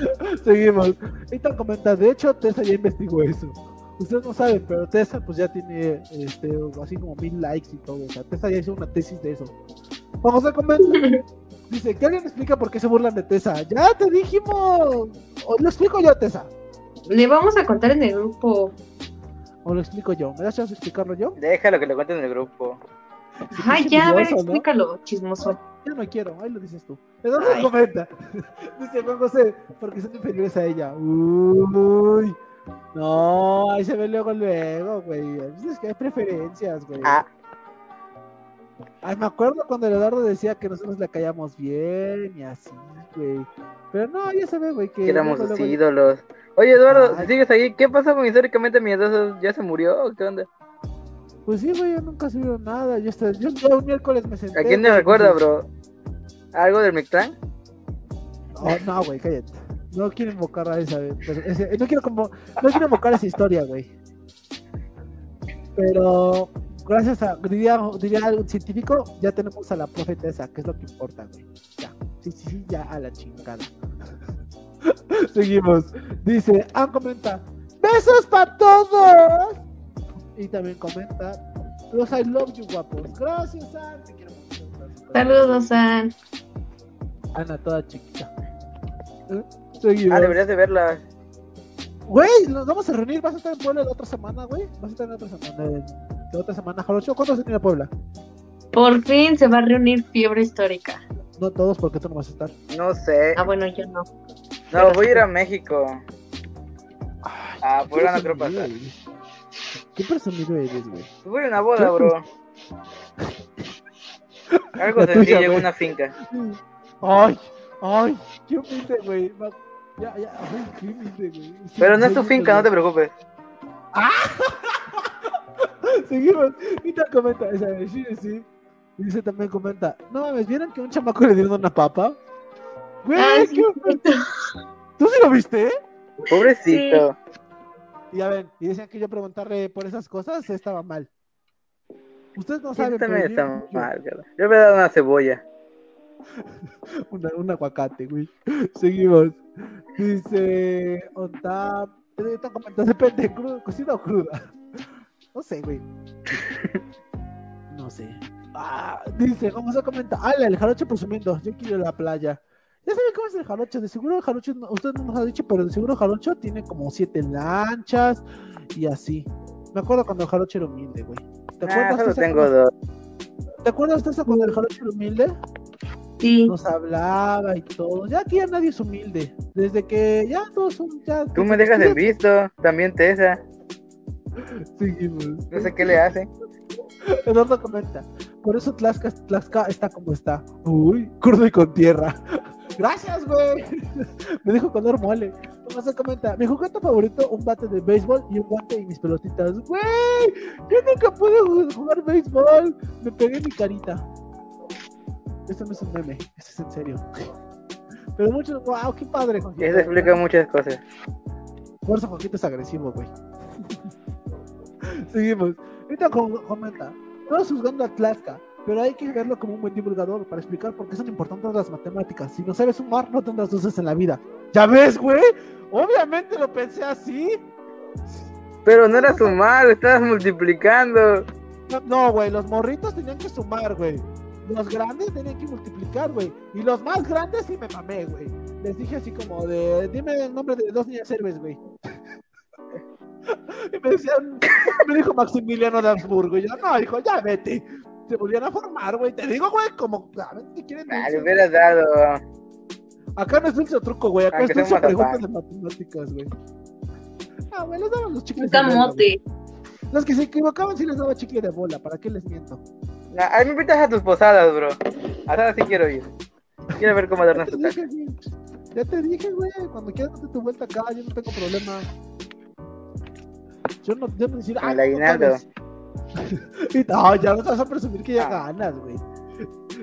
Seguimos. Ethan comenta, de hecho, Tessa ya investigó eso. Ustedes no saben, pero Tessa pues ya tiene este, así como mil likes y todo. O sea, Tessa ya hizo una tesis de eso. Vamos a comentar. Dice, que alguien me explica por qué se burlan de Tessa. Ya te dijimos. O lo explico yo, Tessa. Le vamos a contar en el grupo. O lo explico yo. ¿Me das chance de explicarlo yo? Déjalo que lo cuenten en el grupo. Ay, ya, a ver, explícalo, chismoso. Ya no quiero, ahí lo dices tú. Eduardo Ay. comenta. Dice Juan José, porque son inferiores a ella. Uy. No, ahí se ve luego, luego, güey. Es que hay preferencias, güey. Ah, Ay, me acuerdo cuando Eduardo decía que nosotros le callamos bien y así, güey. Pero no, ya se ve, güey, que... Éramos sus ídolos. Oye, Eduardo, Ay. si sigues ahí, ¿qué pasa con históricamente miedosos? ¿Ya se murió qué onda? Pues sí, güey, yo nunca subí nada. Yo, hasta, yo ya un miércoles me senté... ¿A quién te recuerda, bro? ¿Algo del Mictlán? Oh, no, güey, cállate. No quiero invocar a esa... ese- no, quiero como, no quiero invocar esa historia, güey. Pero gracias a, diría, diría un científico, ya tenemos a la profetesa, que es lo que importa, güey. Ya, sí, sí, sí, ya a la chingada. Seguimos. Dice, ah, comenta, besos para todos. Y también comenta, los I love you, guapos. Gracias, San. Te quiero mucho. Gracias. Saludos, San. Ana, toda chiquita. ¿Eh? Seguimos. Ah, deberías de verla. Güey, nos vamos a reunir. ¿Vas a estar en Puebla la otra semana, güey? ¿Vas a estar en la otra semana? en- ¿La otra semana, Jarocho? ¿Cuándo vas a venir a Puebla? Por fin se va a reunir fiebre histórica. No todos, porque tú no vas a estar. No sé. Ah, bueno, yo no. No, voy a ir a México. Ay, Ah, qué Puebla no creo presumido pasar. Qué presumido eres, güey. Voy a una boda, bro. Algo sencillo en una finca. Ay, ay, qué humilde, güey. Ya, ya, ay, qué humilde, güey. Sí, Pero no es tu humilde, finca, no te preocupes. Seguimos. Y te comenta, esa sí, sí. Y Dice también comenta, no mames, ¿vieron que un chamaco le dieron una papa? Güey, Ah, ¿qué- cierto. ¿tú sí lo viste? Pobrecito. Ya ven, y decían que yo preguntarle por esas cosas estaba mal. Ustedes no saben, también está yo- mal. Yo me he dado una cebolla. una, un aguacate, güey. Seguimos. Dice, on tap. Están comentando, depende, crudo, cocida o cruda. No sé, güey. No sé. Ah, dice, vamos a comentar. Ah, el jarocho presumiendo. Yo quiero ir a la playa. Ya saben cómo es el jarocho. De seguro el jarocho, usted no nos ha dicho, pero de seguro el jarocho tiene como siete lanchas y así. Me acuerdo cuando el jarocho era humilde, güey. ¿Te Ah, acuerdas? solo Tessa, tengo cuando- dos. ¿Te acuerdas, Tessa, cuando el jarocho era humilde? Sí. nos hablaba y todo. Ya aquí ya nadie es humilde. Desde que ya todos son ya. Tú me dejas en visto. También Tessa. Seguimos. No sé qué le hace. Eduardo comenta. Por eso Tlaxca, Tlaxca está como está. Uy, curdo y con tierra. Gracias, güey. Me dijo color mole. Vamos a comenta. Mi juguete favorito, un bate de béisbol y un guante y mis pelotitas. Güey, yo nunca pude ju- jugar béisbol. Me pegué mi carita. Esto no es un meme, esto es en serio. Pero muchos, wow, qué padre, Juanito. Eso explica muchas cosas. Por eso Juanito es agresivo, güey. Seguimos. Ahorita com- comenta. Todos juzgando a Tlaxca, pero hay que verlo como un buen divulgador para explicar por qué son importantes las matemáticas. Si no sabes sumar, no tendrás luces en la vida. ¿Ya ves, güey? Obviamente lo pensé así. Pero no era sumar, estabas multiplicando. No, No, güey, los morritos tenían que sumar, güey. Los grandes tenían que multiplicar, güey. Y los más grandes sí me mamé, güey. Les dije así como de, dime el nombre de dos niñas héroes, güey. Y me decían, me dijo Maximiliano de Habsburgo. Y yo, no, hijo, ya vete. Se volvían a formar, güey. Te digo, güey, como, a ver, ¿qué quieren Ah, dulce? le hubieras dado. Acá no es dulce o truco, güey. Acá Aunque es dulce preguntas de matemáticas, güey. Ah, güey, les daban los chicles de bola. Los que se equivocaban sí les daba chicle de bola. ¿Para qué les miento? Nah, ahí me invitas a tus posadas, bro. A todas sí quiero ir. Quiero ver cómo te tu. Ya te dije, güey. Cuando quieras date tu vuelta acá, yo no tengo problema. Yo no, yo no decir, Con ah, el no aguinaldo. cabes". Y no, ya no te vas a presumir que ya Ah. ganas, güey.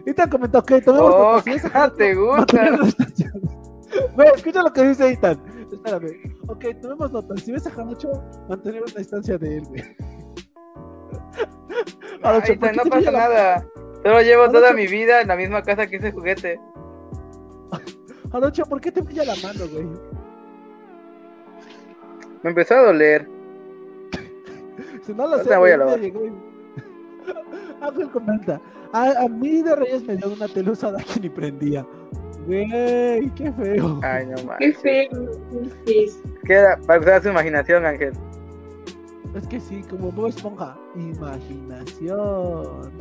Y te comentó, ok, tomemos Oh, notas. Si ves a ¿qué te gusta? la. Güey, escucha lo que dice Ethan. Espérame. Ok, tomemos notas. Si ves a Janocho, mantener una distancia de él, güey. Janocho, Ay, ¿por qué no pasa pilla la- nada. Solo llevo toda mi vida en la misma casa que ese juguete. Janocho, ¿por qué te pilla la mano, güey? Me empezó a doler. Si no lo No sé, voy a lavar. llegó y- Ángel comenta. A, a mí de Reyes me dio una telusa de que ni prendía. Güey, qué feo. Ay, no Qué feo. Queda para usar su imaginación, Ángel. Es que sí, como Bob Esponja. Imaginación.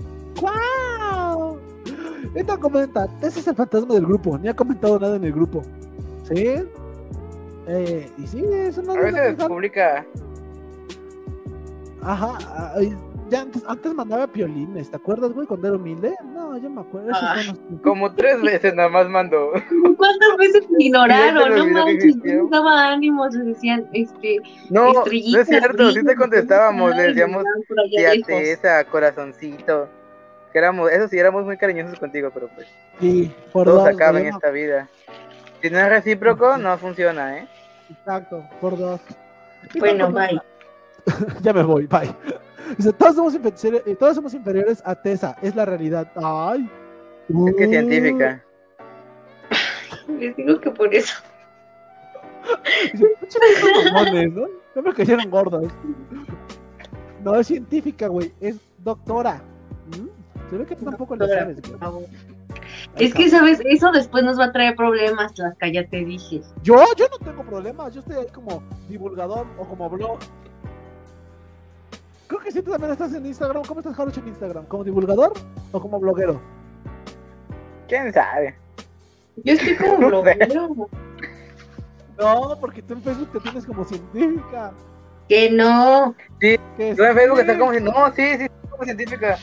¡Guau! Esta comenta. Ese es el fantasma del grupo. Ni ha comentado nada en el grupo. ¿Sí? Eh, y sí, es una A de las veces publica. Ajá. ay, ya antes, antes mandaba piolines, ¿te acuerdas, güey? Cuando era humilde. No, yo me acuerdo. Ah. Como tres veces nada más mandó. ¿Cuántas veces me ignoraron? No manches, les daba ánimos, les decían, este, No, no es cierto, sí te contestábamos, le decíamos lejos. Teresa, corazoncito. Que éramos, eso sí, éramos muy cariñosos contigo, pero pues Sí, por todo dos. se acaba güey, en esta vida. Si no es recíproco, no funciona, ¿eh? Exacto, por dos. Bueno, bye. ya me voy, bye. Dice, todos somos, inferiores, eh, todos somos inferiores a Tessa, es la realidad. Ay. Es que Uh, científica. Les digo que por eso. Dice, "Pinche putos mamones, ¿no? No me cayeron gordos. No es científica, güey, es doctora. ¿Mm? Se ve que tú tampoco lo sabes, güey. Es que, ¿sabes? Eso después nos va a traer problemas, las que ya te dije. Yo, yo no tengo problemas, yo estoy ahí como divulgador o como blog. Creo que sí, tú también estás en Instagram. ¿Cómo estás, Jarocho, en Instagram? ¿Como divulgador o como bloguero? ¿Quién sabe? Yo estoy como No bloguero. No, porque tú en Facebook te tienes como científica. Que no. ¿Qué Yo en Facebook Sí. como si, no, sí, sí, como científica.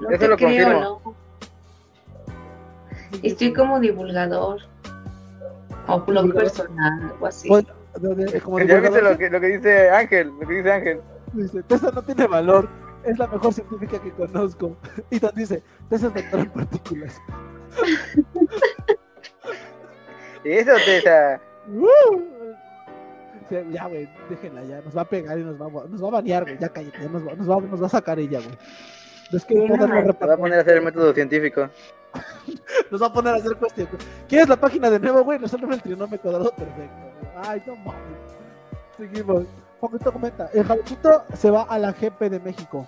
No Eso te lo creo, confirmo. no. Estoy como divulgador. O blog personal, algo así. Bueno, como Ya viste divulgador, lo que, lo que dice Ángel, lo que dice Ángel. Dice, Tessa no tiene valor, es la mejor científica que conozco. Y nos dice, Tessa es doctora en partículas. Eso, Tessa. ¡Uh! Ya, güey, déjenla ya, nos va a pegar y nos va, a- nos va a banear, güey, ya cállate, ya nos va, nos va, nos va a sacar ella, güey. Es que Sí, poder no, no me Te va a poner a hacer el método científico. nos va a poner a hacer cuestión. ¿Quieres la página de nuevo, güey? Resuelve el trinómetro cuadrado perfecto. güey. Ay, no mames. Seguimos. Juanito comenta, el jarochito se va a la GP de México.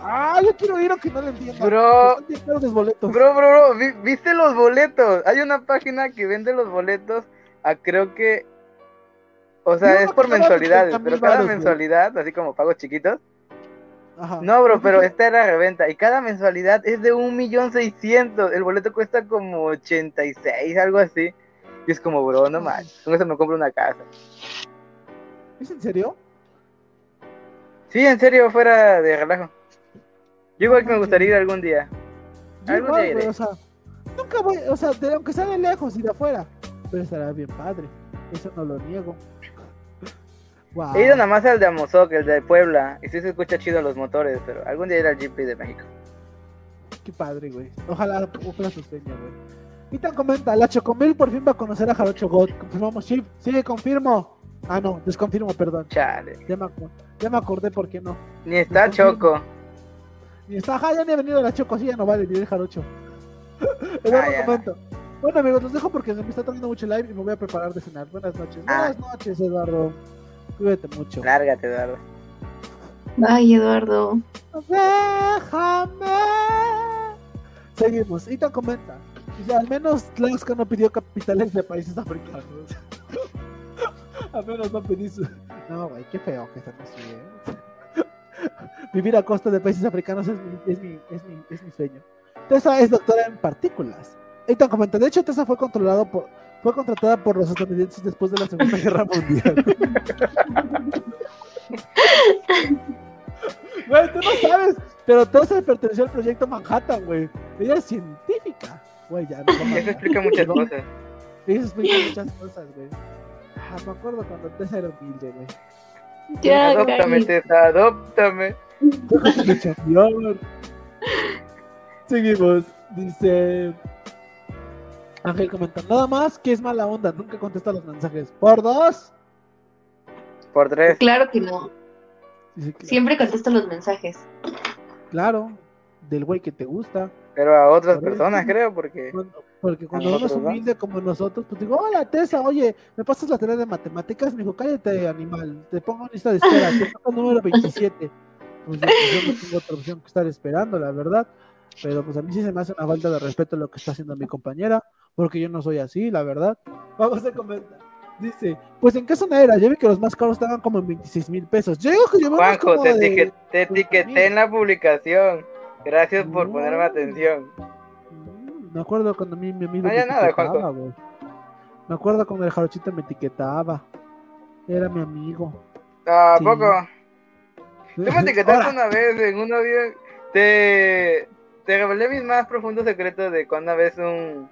Ah, yo quiero ir aunque no le entienda. Bro. Los boletos. Bro, bro, bro, ¿vi- ¿viste los boletos? Hay una página que vende los boletos a creo que... O sea, No, es por mensualidades, 30,000 pero cada mensualidad, así como pagos chiquitos. Ajá. No, bro, pero esta era reventa y cada mensualidad es de un millón seiscientos. El boleto cuesta como 86, algo así. Y es como, bro, no manches, con eso me compro una casa. ¿Es en serio? Sí, en serio, fuera de relajo. Yo igual que me gustaría ir algún día. Yo Algún igual, día iré. o sea, nunca voy, o sea, de- aunque sea de lejos y de afuera, pero estará bien padre, eso no lo niego. Wow. He ido nada más al de Amozoc, el de Puebla, y sí se escucha chido los motores, pero algún día ir al GP de México. Qué padre, güey. Ojalá su sueño, güey. Ethan comenta, la Chocomil por fin va a conocer a Jarocho God. Confirmamos, Chip. Sí, confirmo. Ah, no, desconfirmo, perdón. Chale. Ya me, acu- ya me acordé por qué no. Ni está Choco. Y está, ajá, ya ni ha venido la Choco, sí, ya no vale, ni el Jarocho. Ah, comenta. Bueno, amigos, los dejo porque se me está tomando mucho live y me voy a preparar de cenar. Buenas noches. Ah. Buenas noches, Eduardo. Cuídate mucho. Lárgate, Eduardo. Ay, Eduardo. Déjame. Seguimos. Ethan comenta. Dice, al menos Tlaxca no pidió capitales de países africanos. al menos no pedí su... No, güey, qué feo que están así, ¿eh? Vivir a costa de países africanos es mi, es mi, es mi, es mi sueño. Tessa es doctora en partículas. Ethan comenta, de hecho Tessa fue controlado por, fue contratada por los estadounidenses después de la Segunda Guerra Mundial. Güey, tú no sabes, pero Tessa perteneció al proyecto Manhattan, güey. Ella es científica. Güey, ya no Eso a- explica muchas cosas. Eso explica muchas cosas, güey. Ah, me acuerdo cuando Tessa era humilde, güey. Ya, Adóptame. Tessa, adóptame. Seguimos. Dice. Ángel comenta, nada más que es mala onda, nunca contesta los mensajes. Por dos. Por tres. Claro que no. Dice que- Siempre contesto los mensajes. Claro, del güey que te gusta. Pero a otras Por eso. personas, creo, porque. Cuando- porque cuando uno es nosotros, humilde como nosotros, pues digo, hola Tessa, oye, ¿me pasas la tarea de matemáticas? Me dijo, cállate animal, te pongo en lista de espera, te toca el número 27. Pues yo, yo no tengo otra opción que estar esperando, la verdad. Pero pues a mí sí se me hace una falta de respeto lo que está haciendo mi compañera, porque yo no soy así, la verdad. Vamos a comentar. Dice, pues en qué zona era, yo vi que los más caros estaban como en 26 mil pesos. Yo digo que Juanjo, como te, de- te etiqueté en la publicación. Gracias por No. ponerme atención. Me acuerdo cuando mí mi amigo No, me nada. Me acuerdo cuando el jarochito me etiquetaba. Era mi amigo. ¿A Sí. poco? Tú me etiquetaste una vez en un avión. Te, te revelé mis más profundos secretos de cuando una vez un,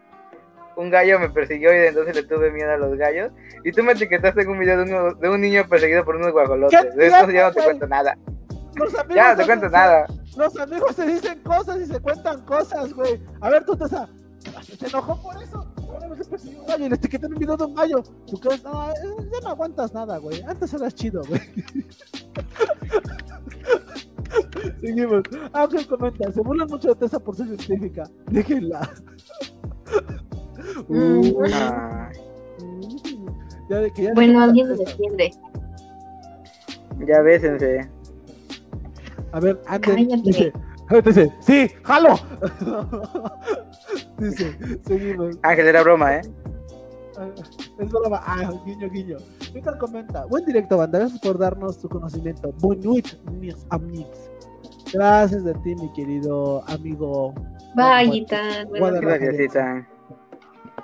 un gallo me persiguió y de entonces le tuve miedo a los gallos. Y tú me etiquetaste en un video de, uno, de un niño perseguido por unos guajolotes. De eso ya no te cuento nada. Ya no te cuento nada. Los amigos se dicen cosas y se cuentan cosas, güey. A ver, tú te ¿se enojó por eso? Persiguió un gallo y le etiqueté un video de un gallo. ¿Tú crees? No, eh, ya no aguantas nada, güey. Antes eras chido, güey. Seguimos. Ángel ah, comenta, se burlan mucho de Tessa por ser científica. Déjenla. Mm. bueno, alguien me defiende. Ya bésense. A ver, Ángel dice, dice, sí, jalo. dice, seguimos. Ángel, era broma, ¿eh? Ah, es broma. Ah, guiño, guiño. Víctor comenta, buen directo, banda. Gracias por darnos tu conocimiento. Buenuit, mis amigos. Gracias de ti, mi querido amigo. Bye, Gracias,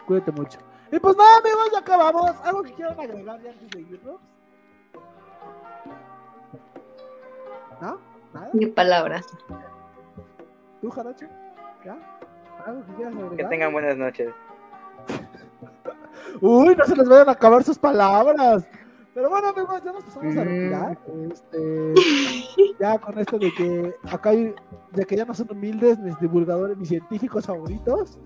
Cuídate mucho. Y pues nada, amigos, ya acabamos. ¿Algo que quieran agregar ya antes de irnos? ¿No? ¿Nada? Ni palabras. ¿Tú, Jaracho? ¿Ya? ¿Algo que quieras agregar? Que tengan buenas noches. Uy, no se les vayan a acabar sus palabras. Pero bueno, amigos, ya nos pasamos a retirar. Este, ya con esto de que acá hay, de que ya no son humildes mis divulgadores, mis científicos favoritos.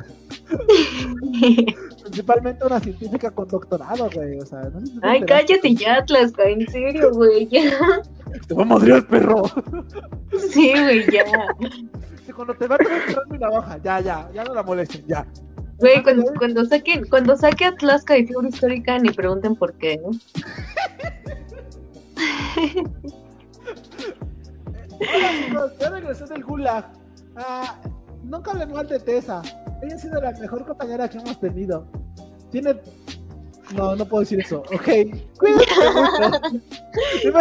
Principalmente una científica con doctorado, güey. O sea, no Ay, cállate ya, Atlas, en serio, güey, ya. Te va a madrear, perro. Sí, güey, ya. cuando te va a traer mi navaja, ya, ya, ya no la molesten, ya. Güey, cuando, cuando saquen, cuando saque Atlasca de figura histórica, ni pregunten por qué, ¿no? Hola ya regresé del Gulag. Ah, nunca hablé mal de Tessa. Ella ha sido la mejor compañera que hemos tenido. Tiene. No, no puedo decir eso. Ok. Cuídate mucho.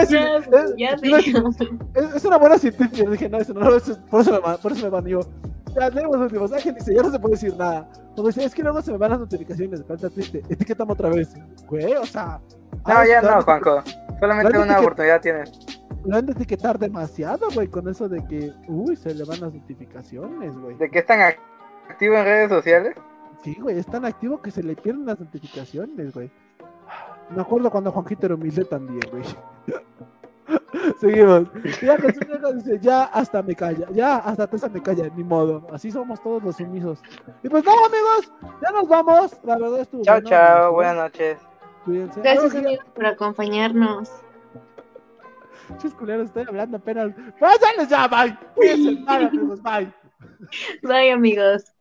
ya, es, es, una buena científica. Dije, no, eso no, por eso me, por eso me baneó. Ya leemos los últimos. Ángel dice, ya no se puede decir nada. Como dice, es que luego se me van las notificaciones. Falta triste. Etiquetamos otra vez. Güey, o sea. No, ya no, Juanco. Solamente una oportunidad tienes. Lo han de etiquetar demasiado, güey, con eso de que, uy, se le van las notificaciones, güey. ¿De que es tan activo en redes sociales? Sí, güey, es tan activo que se le pierden las notificaciones, güey. Me acuerdo cuando Juanquito era humilde también, güey. Seguimos. Ya dice, ya hasta me calla, ya hasta Tessa me calla, ni modo. Así somos todos los sumisos. Y pues nada, amigos, ya nos vamos. La verdad estuvo. Chao, chao, buenas noches. Cuídense. Gracias, amigos, por acompañarnos. Chus estoy hablando apenas. Pues ya, bye. Cuídense, bye, amigos, bye. Bye, amigos.